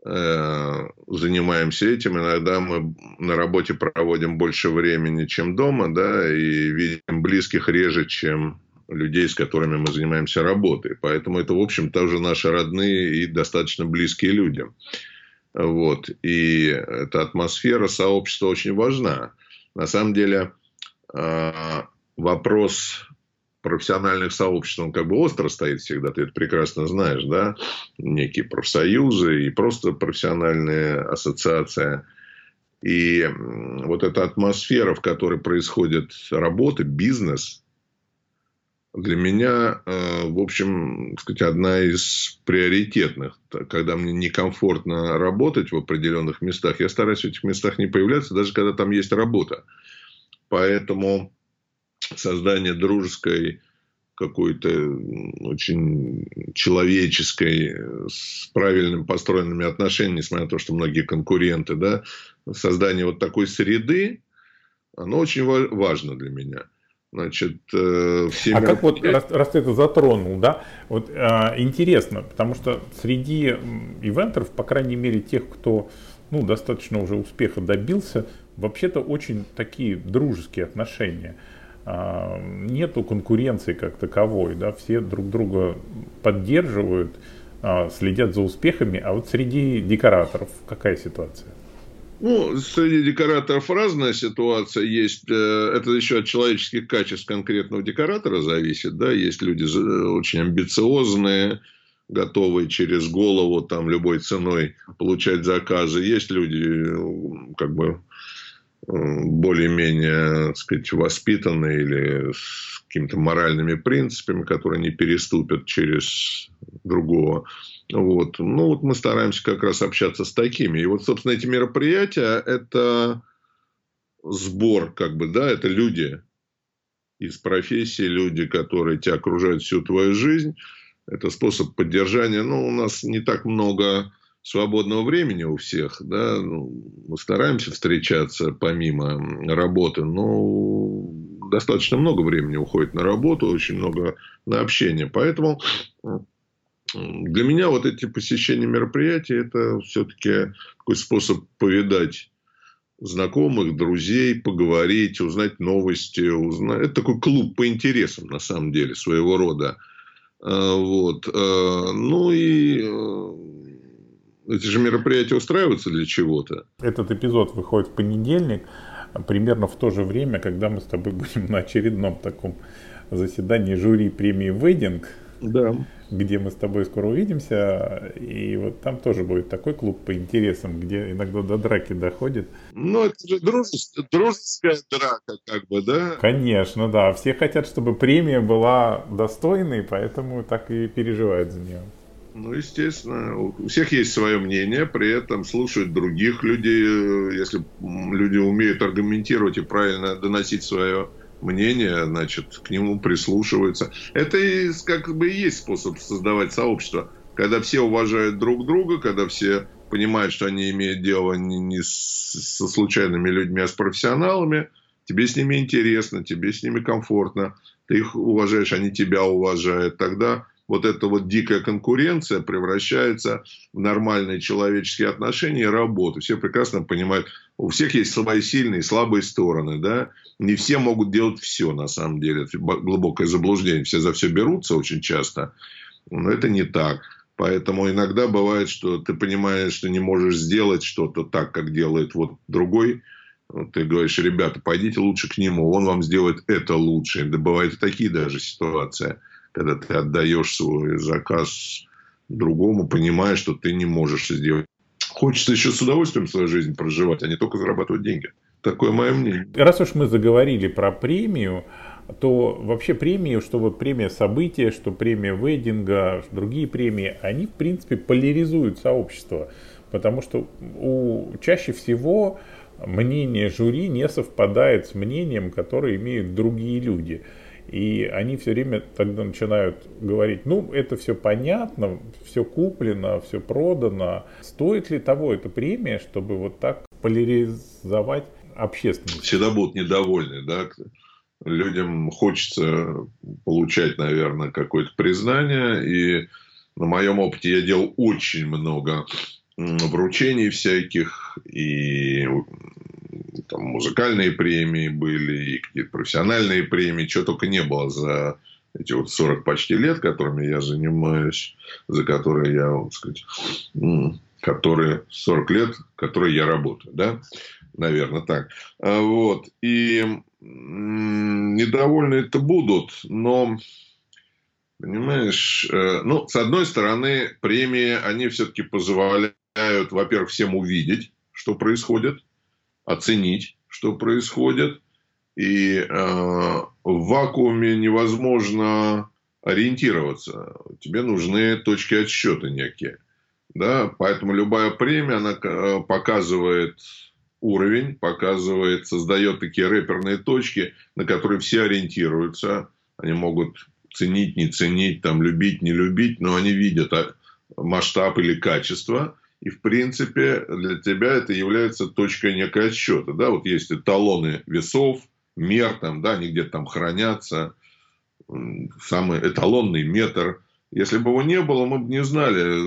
э, занимаемся этим. Иногда мы на работе проводим больше времени, чем дома, да, и видим близких реже, чем людей, с которыми мы занимаемся работой. Поэтому это, в общем, тоже наши родные и достаточно близкие люди. Вот. И эта атмосфера сообщества очень важна. На самом деле, вопрос профессиональных сообществ, он как бы остро стоит всегда, ты это прекрасно знаешь, да, некие профсоюзы и просто профессиональные ассоциации. И вот эта атмосфера, в которой происходит работа, бизнес, для меня, э, в общем, сказать, одна из приоритетных. Когда мне некомфортно работать в определенных местах, я стараюсь в этих местах не появляться, даже когда там есть работа. Поэтому создание дружеской какой-то очень человеческой, с правильным построенными отношениями, несмотря на то, что многие конкуренты, да, создание вот такой среды, оно очень важно для меня. Значит, э, а как вот, раз, раз ты это затронул, да, вот э, интересно, потому что среди ивентеров, по крайней мере, тех, кто ну, достаточно уже успеха добился, вообще-то очень такие дружеские отношения. Э, нету конкуренции как таковой, да, все друг друга поддерживают, э, следят за успехами, а вот среди декораторов какая ситуация? Ну, среди декораторов разная ситуация есть. Э, это еще от человеческих качеств конкретного декоратора зависит. Да? Есть люди очень амбициозные, готовые через голову там любой ценой получать заказы. Есть люди, как бы более-менее, сказать, воспитанные или с какими-то моральными принципами, которые не переступят через другого. Вот. Ну, вот мы стараемся как раз общаться с такими. И вот, собственно, эти мероприятия – это сбор, как бы, да, это люди из профессии, люди, которые тебя окружают всю твою жизнь. Это способ поддержания. Ну, у нас не так много свободного времени у всех, да, ну, мы стараемся встречаться помимо работы, но достаточно много времени уходит на работу, очень много на общение. Поэтому для меня вот эти посещения мероприятий это все-таки такой способ повидать знакомых, друзей, поговорить, узнать новости. Узнать... Это такой клуб по интересам, на самом деле, своего рода. А, вот. А, ну и э, эти же мероприятия устраиваются для чего-то. Этот эпизод выходит в понедельник, примерно в то же время, когда мы с тобой будем на очередном таком заседании жюри премии «Вейдинг». Да где мы с тобой скоро увидимся. И вот там тоже будет такой клуб по интересам, где иногда до драки доходит. Ну, это же дружеская, дружеская драка, как бы, да? Конечно, да. Все хотят, чтобы премия была достойной, поэтому так и переживают за нее. Ну, естественно, у всех есть свое мнение, при этом слушают других людей. Если люди умеют аргументировать и правильно доносить свое мнение, значит, к нему прислушиваются. Это и, как бы и есть способ создавать сообщество. Когда все уважают друг друга, когда все понимают, что они имеют дело не, не со случайными людьми, а с профессионалами, тебе с ними интересно, тебе с ними комфортно, ты их уважаешь, они тебя уважают, тогда вот эта вот дикая конкуренция превращается в нормальные человеческие отношения и работу. Все прекрасно понимают, у всех есть свои сильные и слабые стороны, да. Не все могут делать все, на самом деле. Это глубокое заблуждение. Все за все берутся очень часто, но это не так. Поэтому иногда бывает, что ты понимаешь, что не можешь сделать что-то так, как делает вот другой. Ты говоришь, ребята, пойдите лучше к нему, он вам сделает это лучше. Да бывают такие даже ситуации когда ты отдаешь свой заказ другому, понимая, что ты не можешь сделать. Хочется еще с удовольствием свою жизнь проживать, а не только зарабатывать деньги. Такое мое мнение. Раз уж мы заговорили про премию, то вообще премии, что вот премия события, что премия вейдинга, другие премии, они в принципе поляризуют сообщество. Потому что у, чаще всего мнение жюри не совпадает с мнением, которое имеют другие люди. И они все время тогда начинают говорить, ну, это все понятно, все куплено, все продано. Стоит ли того эта премия, чтобы вот так поляризовать общественность? Всегда будут недовольны, да, людям хочется получать, наверное, какое-то признание. И на моем опыте я делал очень много вручений всяких и там музыкальные премии были, и какие-то профессиональные премии, чего только не было за эти вот 40 почти лет, которыми я занимаюсь, за которые я, вот сказать, которые 40 лет, которые я работаю, да, наверное, так. А вот, и недовольны это будут, но, понимаешь, э, ну, с одной стороны, премии, они все-таки позволяют, во-первых, всем увидеть, что происходит, оценить, что происходит. И э, в вакууме невозможно ориентироваться. Тебе нужны точки отсчета некие. Да? Поэтому любая премия, она э, показывает уровень, показывает, создает такие рэперные точки, на которые все ориентируются. Они могут ценить, не ценить, там, любить, не любить, но они видят а, масштаб или качество. И, в принципе, для тебя это является точкой некой отсчета. Да? Вот есть эталоны весов, мер, там, да, они где-то там хранятся. Самый эталонный метр. Если бы его не было, мы бы не знали,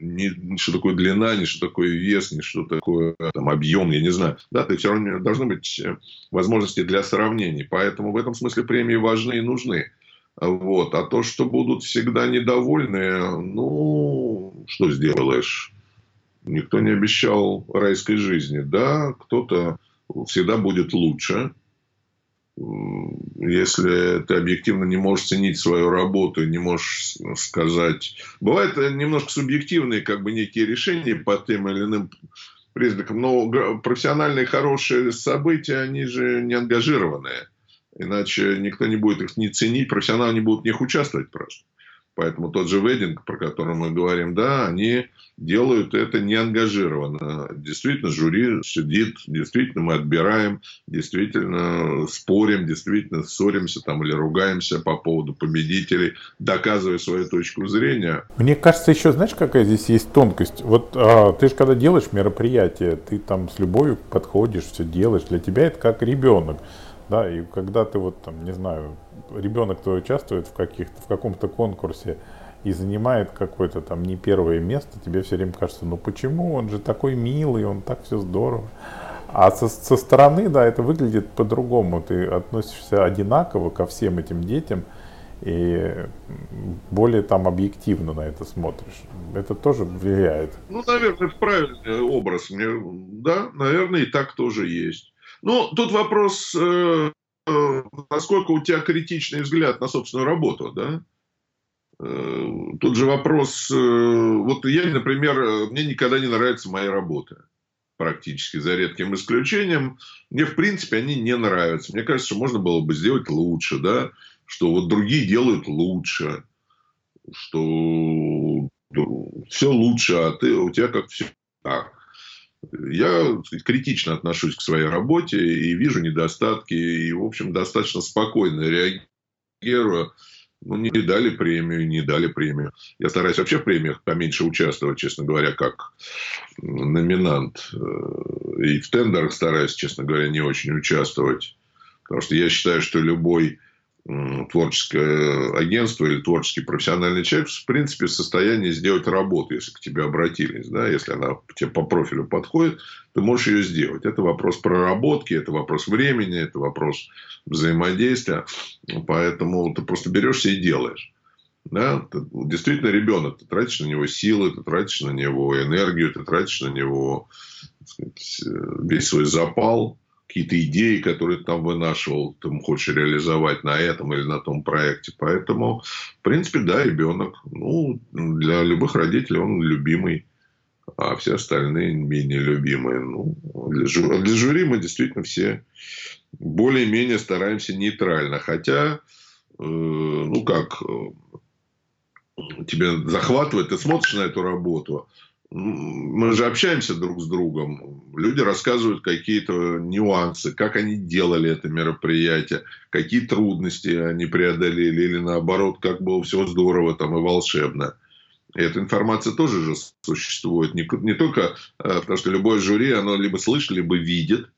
ни, что такое длина, ни что такое вес, ни что такое там, объем, я не знаю. Да, то все равно должны быть э, возможности для сравнений. Поэтому в этом смысле премии важны и нужны. Вот. А то, что будут всегда недовольны, ну, что сделаешь? Никто не обещал райской жизни. Да, кто-то всегда будет лучше. Если ты объективно не можешь ценить свою работу, не можешь сказать... Бывают немножко субъективные как бы некие решения по тем или иным признакам, но профессиональные хорошие события, они же не ангажированные. Иначе никто не будет их не ценить, профессионалы не будут в них участвовать просто. Поэтому тот же вединг, про который мы говорим, да, они делают это неангажированно. Действительно, жюри сидит, действительно мы отбираем, действительно спорим, действительно ссоримся там или ругаемся по поводу победителей, доказывая свою точку зрения. Мне кажется, еще знаешь, какая здесь есть тонкость? Вот а, ты же когда делаешь мероприятие, ты там с любовью подходишь, все делаешь, для тебя это как ребенок. Да, и когда ты вот там, не знаю, ребенок твой участвует в каких-то, в каком-то конкурсе и занимает какое-то там не первое место, тебе все время кажется, ну почему, он же такой милый, он так все здорово. А со, со стороны, да, это выглядит по-другому. Ты относишься одинаково ко всем этим детям и более там объективно на это смотришь. Это тоже влияет. Ну, наверное, правильный образ. Мне, да, наверное, и так тоже есть. Ну, тут вопрос, э, э, насколько у тебя критичный взгляд на собственную работу, да? Э, тут же вопрос, вот я, например, мне никогда не нравится моя работа практически, за редким исключением. Мне, в принципе, они не нравятся. Мне кажется, что можно было бы сделать лучше, да, что вот другие делают лучше, что ну, все лучше, а ты, у тебя как все так. Я критично отношусь к своей работе и вижу недостатки, и, в общем, достаточно спокойно реагирую ну, не дали премию, не дали премию. Я стараюсь вообще в премиях поменьше участвовать, честно говоря, как номинант. Э, и в тендерах стараюсь, честно говоря, не очень участвовать. Потому что я считаю, что любой творческое агентство или творческий профессиональный человек, в принципе, в состоянии сделать работу, если к тебе обратились. Да? Если она тебе по профилю подходит, ты можешь ее сделать. Это вопрос проработки, это вопрос времени, это вопрос взаимодействия. Поэтому ты просто берешься и делаешь. Да? Ты, действительно, ребенок, ты тратишь на него силы, ты тратишь на него энергию, ты тратишь на него сказать, весь свой запал какие-то идеи, которые ты там вынашивал, ты хочешь реализовать на этом или на том проекте. Поэтому, в принципе, да, ребенок, ну, для любых родителей он любимый, а все остальные менее любимые. Ну, для, для жюри мы действительно все более-менее стараемся нейтрально. Хотя, э, ну как, э, тебе захватывает, ты смотришь на эту работу, мы же общаемся друг с другом. Люди рассказывают какие-то нюансы, как они делали это мероприятие, какие трудности они преодолели, или наоборот, как было все здорово там и волшебно. И эта информация тоже же существует. Не, не только э, потому, что любое жюри, оно либо слышит, либо видит.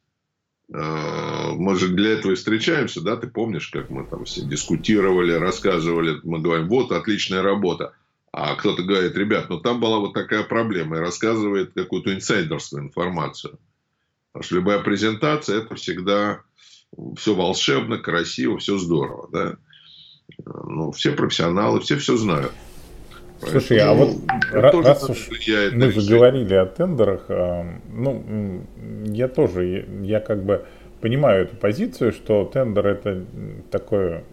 Э, мы же для этого и встречаемся, да, ты помнишь, как мы там все дискутировали, рассказывали, мы говорим, вот отличная работа. А кто-то говорит, ребят, ну там была вот такая проблема, и рассказывает какую-то инсайдерскую информацию. Потому что любая презентация, это всегда все волшебно, красиво, все здорово. Да? Ну, все профессионалы, все все знают. Слушай, а вот раз уж мы заговорили о тендерах, а, ну, я тоже, я, я как бы понимаю эту позицию, что тендер это такое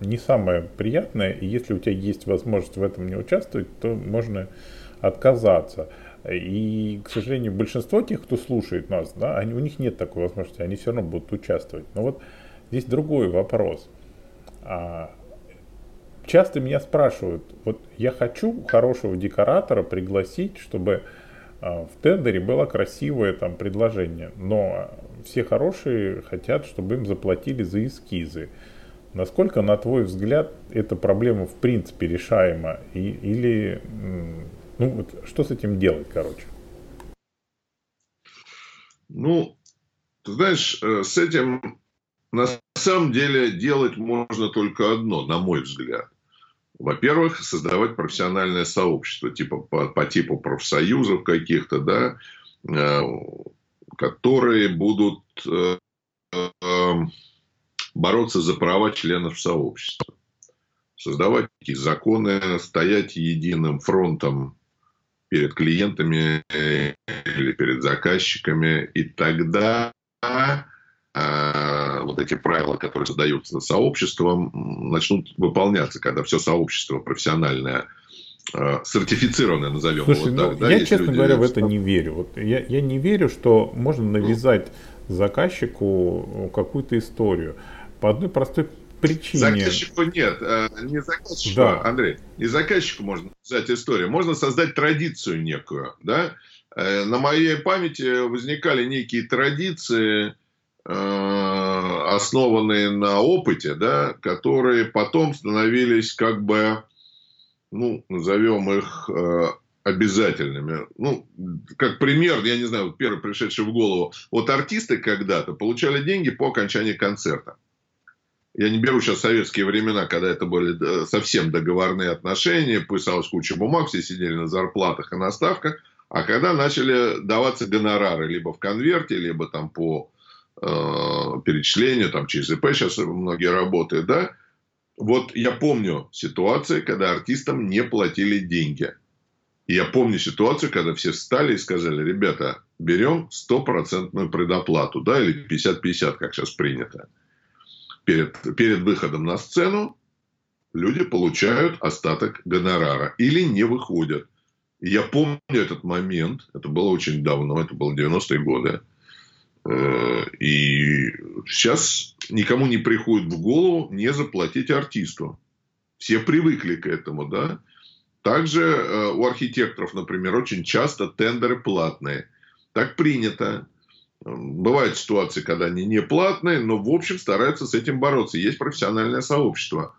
не самое приятное, и если у тебя есть возможность в этом не участвовать, то можно отказаться. И, к сожалению, большинство тех, кто слушает нас, да, они, у них нет такой возможности, они все равно будут участвовать. Но вот здесь другой вопрос. А, часто меня спрашивают, вот я хочу хорошего декоратора пригласить, чтобы а, в тендере было красивое там предложение, но все хорошие хотят, чтобы им заплатили за эскизы. Насколько, на твой взгляд, эта проблема в принципе решаема? И, или, ну, вот, что с этим делать, короче? Ну, ты знаешь, э, с этим на самом деле делать можно только одно, на мой взгляд. Во-первых, создавать профессиональное сообщество, типа по, по типу профсоюзов каких-то, да, э, которые будут э, бороться за права членов сообщества, создавать такие законы, стоять единым фронтом перед клиентами или перед заказчиками, и тогда а, вот эти правила, которые создаются сообществом, начнут выполняться, когда все сообщество профессиональное а, сертифицированное, назовем Слушай, его ну, так. Да, я, честно люди, говоря, в это не верю. Вот я, я не верю, что можно навязать заказчику какую-то историю. По одной простой причине. Заказчику нет, э, не заказчику, да. Андрей, не заказчику можно взять историю, можно создать традицию некую, да. Э, на моей памяти возникали некие традиции, э, основанные на опыте, да, которые потом становились как бы, ну, назовем их обязательными. Ну, как пример, я не знаю, первый пришедший в голову. Вот артисты когда-то получали деньги по окончании концерта. Я не беру сейчас советские времена, когда это были совсем договорные отношения, писалась куча бумаг, все сидели на зарплатах и на ставках. А когда начали даваться гонорары либо в конверте, либо там по э, перечислению, там через ИП сейчас многие работают, да, вот я помню ситуации, когда артистам не платили деньги. Я помню ситуацию, когда все встали и сказали, ребята, берем стопроцентную предоплату, да, или 50-50, как сейчас принято. Перед, перед выходом на сцену люди получают остаток гонорара или не выходят. И я помню этот момент, это было очень давно, это было 90-е годы. Э, и сейчас никому не приходит в голову не заплатить артисту. Все привыкли к этому, да. Также э, у архитекторов, например, очень часто тендеры платные. Так принято. Бывают ситуации, когда они не платные, но в общем стараются с этим бороться. Есть профессиональное сообщество.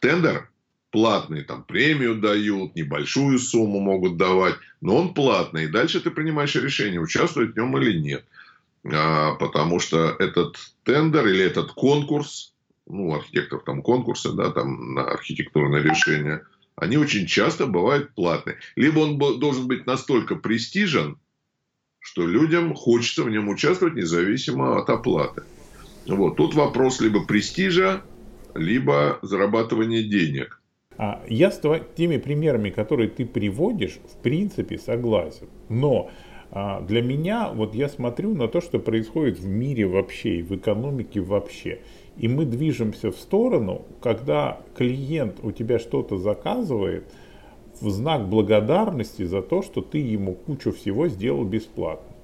Тендер платный, там премию дают, небольшую сумму могут давать, но он платный. И дальше ты принимаешь решение, участвовать в нем или нет. А, потому что этот тендер или этот конкурс, ну, архитекторов там конкурсы, да, там на архитектурное решение, они очень часто бывают платные. Либо он должен быть настолько престижен, что людям хочется в нем участвовать независимо от оплаты. Вот. Тут вопрос либо престижа, либо зарабатывания денег. А я с теми примерами, которые ты приводишь, в принципе согласен. Но а для меня, вот я смотрю на то, что происходит в мире вообще и в экономике вообще. И мы движемся в сторону, когда клиент у тебя что-то заказывает в знак благодарности за то, что ты ему кучу всего сделал бесплатно.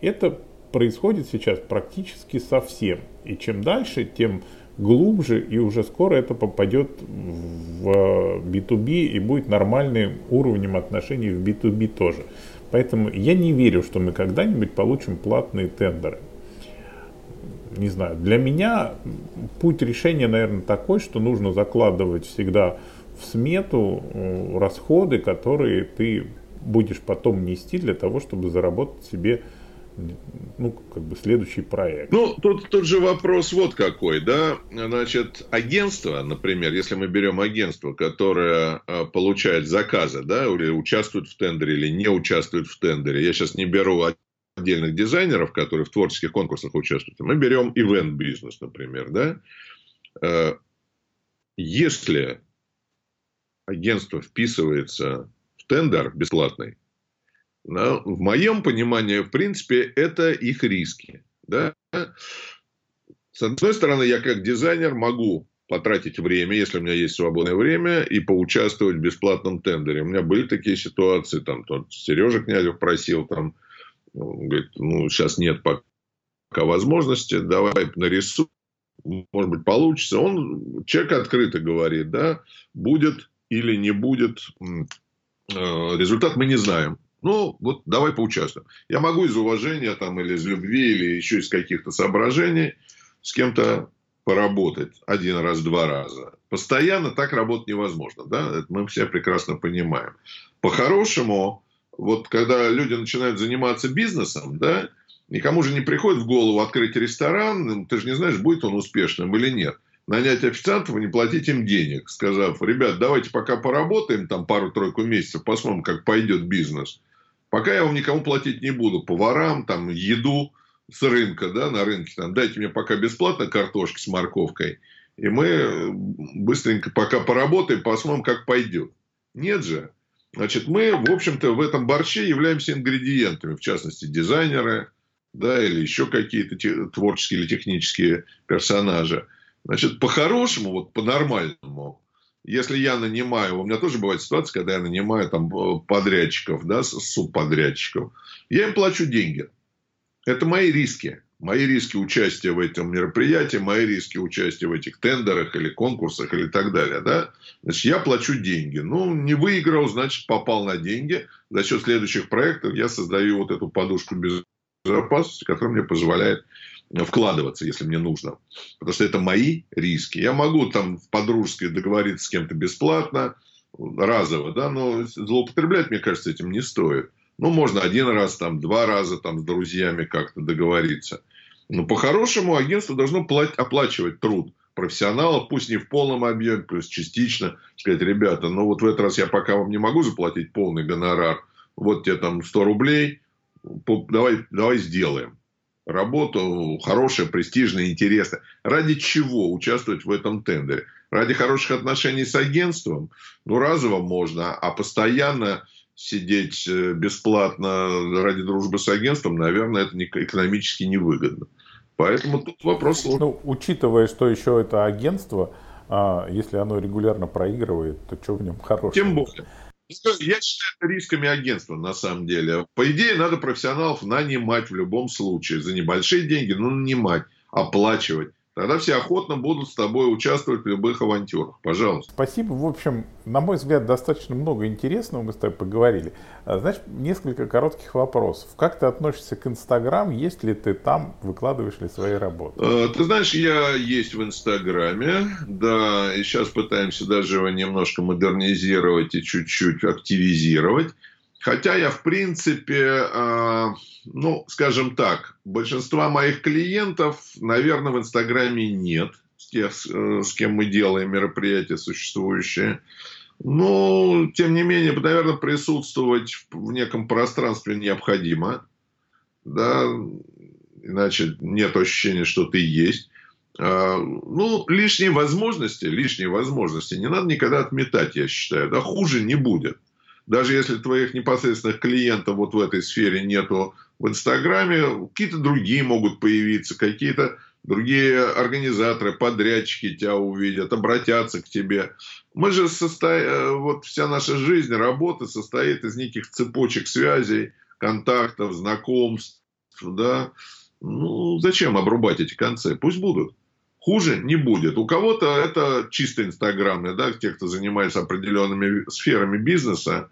Это происходит сейчас практически совсем. И чем дальше, тем глубже, и уже скоро это попадет в B2B и будет нормальным уровнем отношений в B2B тоже. Поэтому я не верю, что мы когда-нибудь получим платные тендеры. Не знаю, для меня путь решения, наверное, такой, что нужно закладывать всегда в смету э, расходы, которые ты будешь потом нести для того, чтобы заработать себе ну, как бы следующий проект. Ну, тут, тут же вопрос вот какой, да, значит, агентство, например, если мы берем агентство, которое а, получает заказы, да, или участвует в тендере, или не участвует в тендере, я сейчас не беру отдельных дизайнеров, которые в творческих конкурсах участвуют, мы берем ивент-бизнес, например, да, э, если агентство вписывается в тендер бесплатный, но в моем понимании, в принципе, это их риски. Да? С одной стороны, я как дизайнер могу потратить время, если у меня есть свободное время, и поучаствовать в бесплатном тендере. У меня были такие ситуации, там тот Сережа Князев просил, там, он говорит, ну, сейчас нет пока возможности, давай нарисуй, может быть, получится. Он, человек открыто говорит, да, будет или не будет э, результат мы не знаем. Ну, вот давай поучаствуем. Я могу из уважения там, или из любви, или еще из каких-то соображений с кем-то поработать один раз, два раза. Постоянно так работать невозможно. Да? Это мы все прекрасно понимаем. По-хорошему, вот когда люди начинают заниматься бизнесом, да, никому же не приходит в голову открыть ресторан, ты же не знаешь, будет он успешным или нет. Нанять официантов и не платить им денег, сказав, ребят, давайте пока поработаем там пару-тройку месяцев, посмотрим, как пойдет бизнес. Пока я вам никому платить не буду. Поварам, там, еду с рынка, да, на рынке. Там, дайте мне пока бесплатно картошки с морковкой. И мы быстренько пока поработаем, посмотрим, как пойдет. Нет же. Значит, мы, в общем-то, в этом борще являемся ингредиентами. В частности, дизайнеры, да, или еще какие-то творческие или технические персонажи. Значит, по-хорошему, вот по-нормальному, если я нанимаю, у меня тоже бывает ситуация, когда я нанимаю там э, подрядчиков, да, субподрядчиков, я им плачу деньги. Это мои риски. Мои риски участия в этом мероприятии, мои риски участия в этих тендерах или конкурсах или так далее. Да? Значит, я плачу деньги. Ну, не выиграл, значит, попал на деньги. За счет следующих проектов я создаю вот эту подушку безопасности, которая мне позволяет вкладываться, если мне нужно. Потому что это мои риски. Я могу там в подружке договориться с кем-то бесплатно, разово, да, но злоупотреблять, мне кажется, этим не стоит. Ну, можно один раз, там, два раза там, с друзьями как-то договориться. Но по-хорошему агентство должно оплачивать труд профессионалов, пусть не в полном объеме, пусть частично. Сказать, ребята, ну вот в этот раз я пока вам не могу заплатить полный гонорар. Вот тебе там 100 рублей, давай, давай сделаем работу хорошая, престижная, интересная. Ради чего участвовать в этом тендере? Ради хороших отношений с агентством? Ну, разово можно, а постоянно сидеть э, бесплатно ради дружбы с агентством, наверное, это экономически невыгодно. Поэтому тут вопрос... Ну, учитывая, что еще это агентство, а, если оно регулярно проигрывает, то что в нем хорошего? Тем более. Я считаю это рисками агентства, на самом деле. По идее, надо профессионалов нанимать в любом случае. За небольшие деньги, но нанимать, оплачивать. Тогда все охотно будут с тобой участвовать в любых авантюрах. Пожалуйста. Спасибо. В общем, на мой взгляд, достаточно много интересного мы с тобой поговорили. А, Значит, несколько коротких вопросов. Как ты относишься к Инстаграм? Есть ли ты там, выкладываешь ли свои работы? А, ты знаешь, я есть в Инстаграме, да, и сейчас пытаемся даже его немножко модернизировать и чуть-чуть активизировать. Хотя я, в принципе, а, ну, скажем так, большинства моих клиентов, наверное, в Инстаграме нет, с, тех, э, с кем мы делаем мероприятия существующие. Но, тем не менее, наверное, присутствовать в неком пространстве необходимо. Да, иначе нет ощущения, что ты есть. А, ну, лишние возможности, лишние возможности не надо никогда отметать, я считаю. Да, хуже не будет даже если твоих непосредственных клиентов вот в этой сфере нету в Инстаграме, какие-то другие могут появиться, какие-то другие организаторы, подрядчики тебя увидят, обратятся к тебе. Мы же состоя... Э, вот вся наша жизнь, работа состоит из неких цепочек связей, контактов, знакомств, да. Ну, зачем обрубать эти концы? Пусть будут. Хуже не будет. У кого-то это чисто инстаграмные, да, те, кто занимается определенными сферами бизнеса,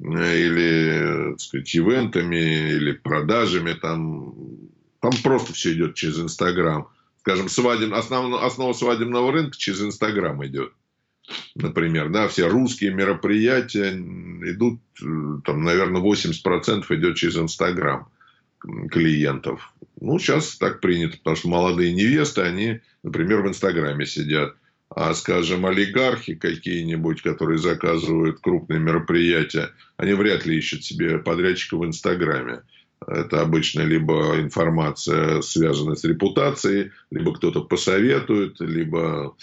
или, так сказать, ивентами, или продажами, там, там просто все идет через Инстаграм. Скажем, свадеб, основ, основа свадебного рынка через Инстаграм идет. Например, да, все русские мероприятия идут, там, наверное, 80% идет через Инстаграм клиентов. Ну, сейчас так принято, потому что молодые невесты, они, например, в Инстаграме сидят. А, скажем, олигархи какие-нибудь, которые заказывают крупные мероприятия, они вряд ли ищут себе подрядчика в Инстаграме. Это обычно либо информация, связанная с репутацией, либо кто-то посоветует, либо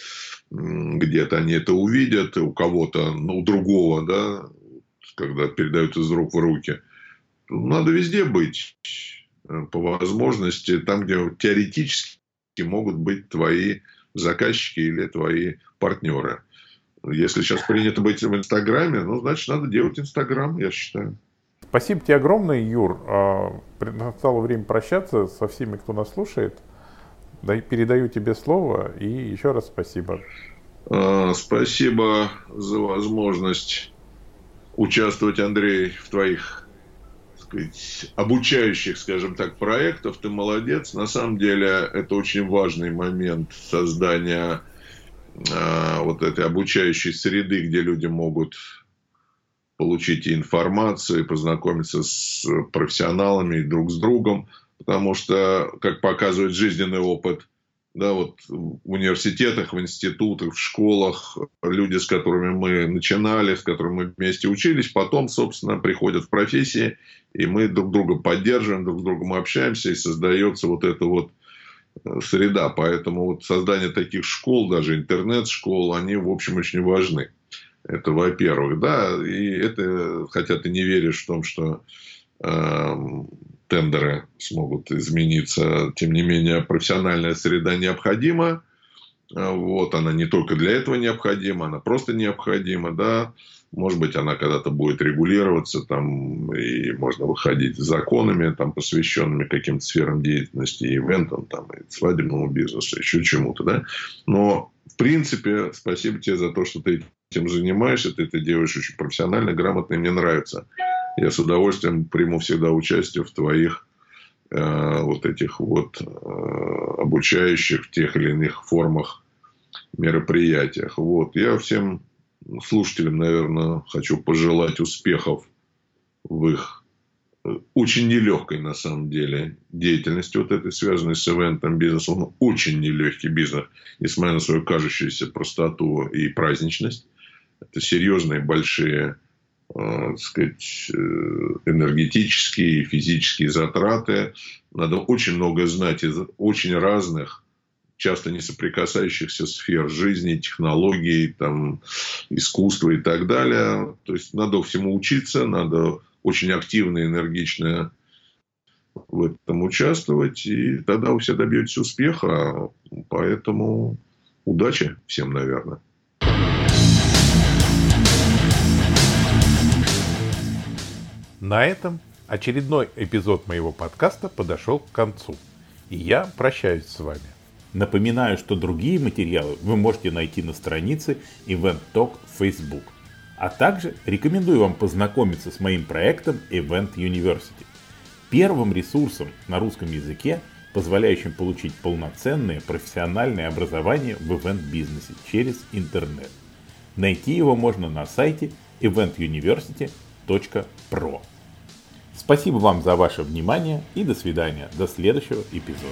где-то они это увидят, у кого-то, ну, у другого, да, когда передают из рук в руки. Надо везде быть, э, по возможности, там, где теоретически могут быть твои заказчики или твои партнеры. Если сейчас принято быть в Инстаграме, ну, значит, надо делать Инстаграм, я считаю. Спасибо тебе огромное, Юр. А, настало время прощаться со всеми, кто нас слушает. Передаю тебе слово и еще раз спасибо. А, спасибо за возможность участвовать, Андрей, в твоих сказать, обучающих, скажем так, проектов, ты молодец. На самом деле это очень важный момент создания э, вот этой обучающей среды, где люди могут получить информацию, и познакомиться с профессионалами друг с другом, потому что, как показывает жизненный опыт, да, вот в университетах, в институтах, в школах, люди, с которыми мы начинали, с которыми мы вместе учились, потом, собственно, приходят в профессии, и мы друг друга поддерживаем, друг с другом общаемся, и создается вот эта вот э, среда. Поэтому вот создание таких школ, даже интернет-школ, они, в общем, очень важны. Это во-первых, да, и это, хотя ты не веришь в том, что э, тендеры смогут измениться. Тем не менее, профессиональная среда необходима. А, вот, она не только для этого необходима, она просто необходима, да. Может быть, она когда-то будет регулироваться, там, и можно выходить законами, там, посвященными каким-то сферам деятельности, ивентам, там, и свадебному бизнесу, еще чему-то, да. Но, в принципе, спасибо тебе за то, что ты этим занимаешься, ты это делаешь очень профессионально, грамотно, и мне нравится я с удовольствием приму всегда участие в твоих э, вот этих вот э, обучающих в тех или иных формах мероприятиях. Вот. Я всем слушателям, наверное, хочу пожелать успехов в их э, очень нелегкой, на самом деле, деятельности вот этой, связанной с ивентом бизнесом. Он очень нелегкий бизнес, несмотря на свою кажущуюся простоту и праздничность. Это серьезные, большие так сказать, э, энергетические, физические затраты. Надо очень много знать из очень разных часто не соприкасающихся сфер жизни, технологий, там, искусства и так далее. То есть надо всему учиться, надо очень активно и энергично в этом участвовать, и тогда вы все добьетесь успеха. Поэтому удачи всем, наверное. На этом очередной эпизод моего подкаста подошел к концу. И я прощаюсь с вами. Напоминаю, что другие материалы вы можете найти на странице Event Talk Facebook. А также рекомендую вам познакомиться с моим проектом Event University. Первым ресурсом на русском языке, позволяющим получить полноценное профессиональное образование в ивент-бизнесе через интернет. Найти его можно на сайте eventuniversity.pro. Спасибо вам за ваше внимание и до свидания. До следующего эпизода.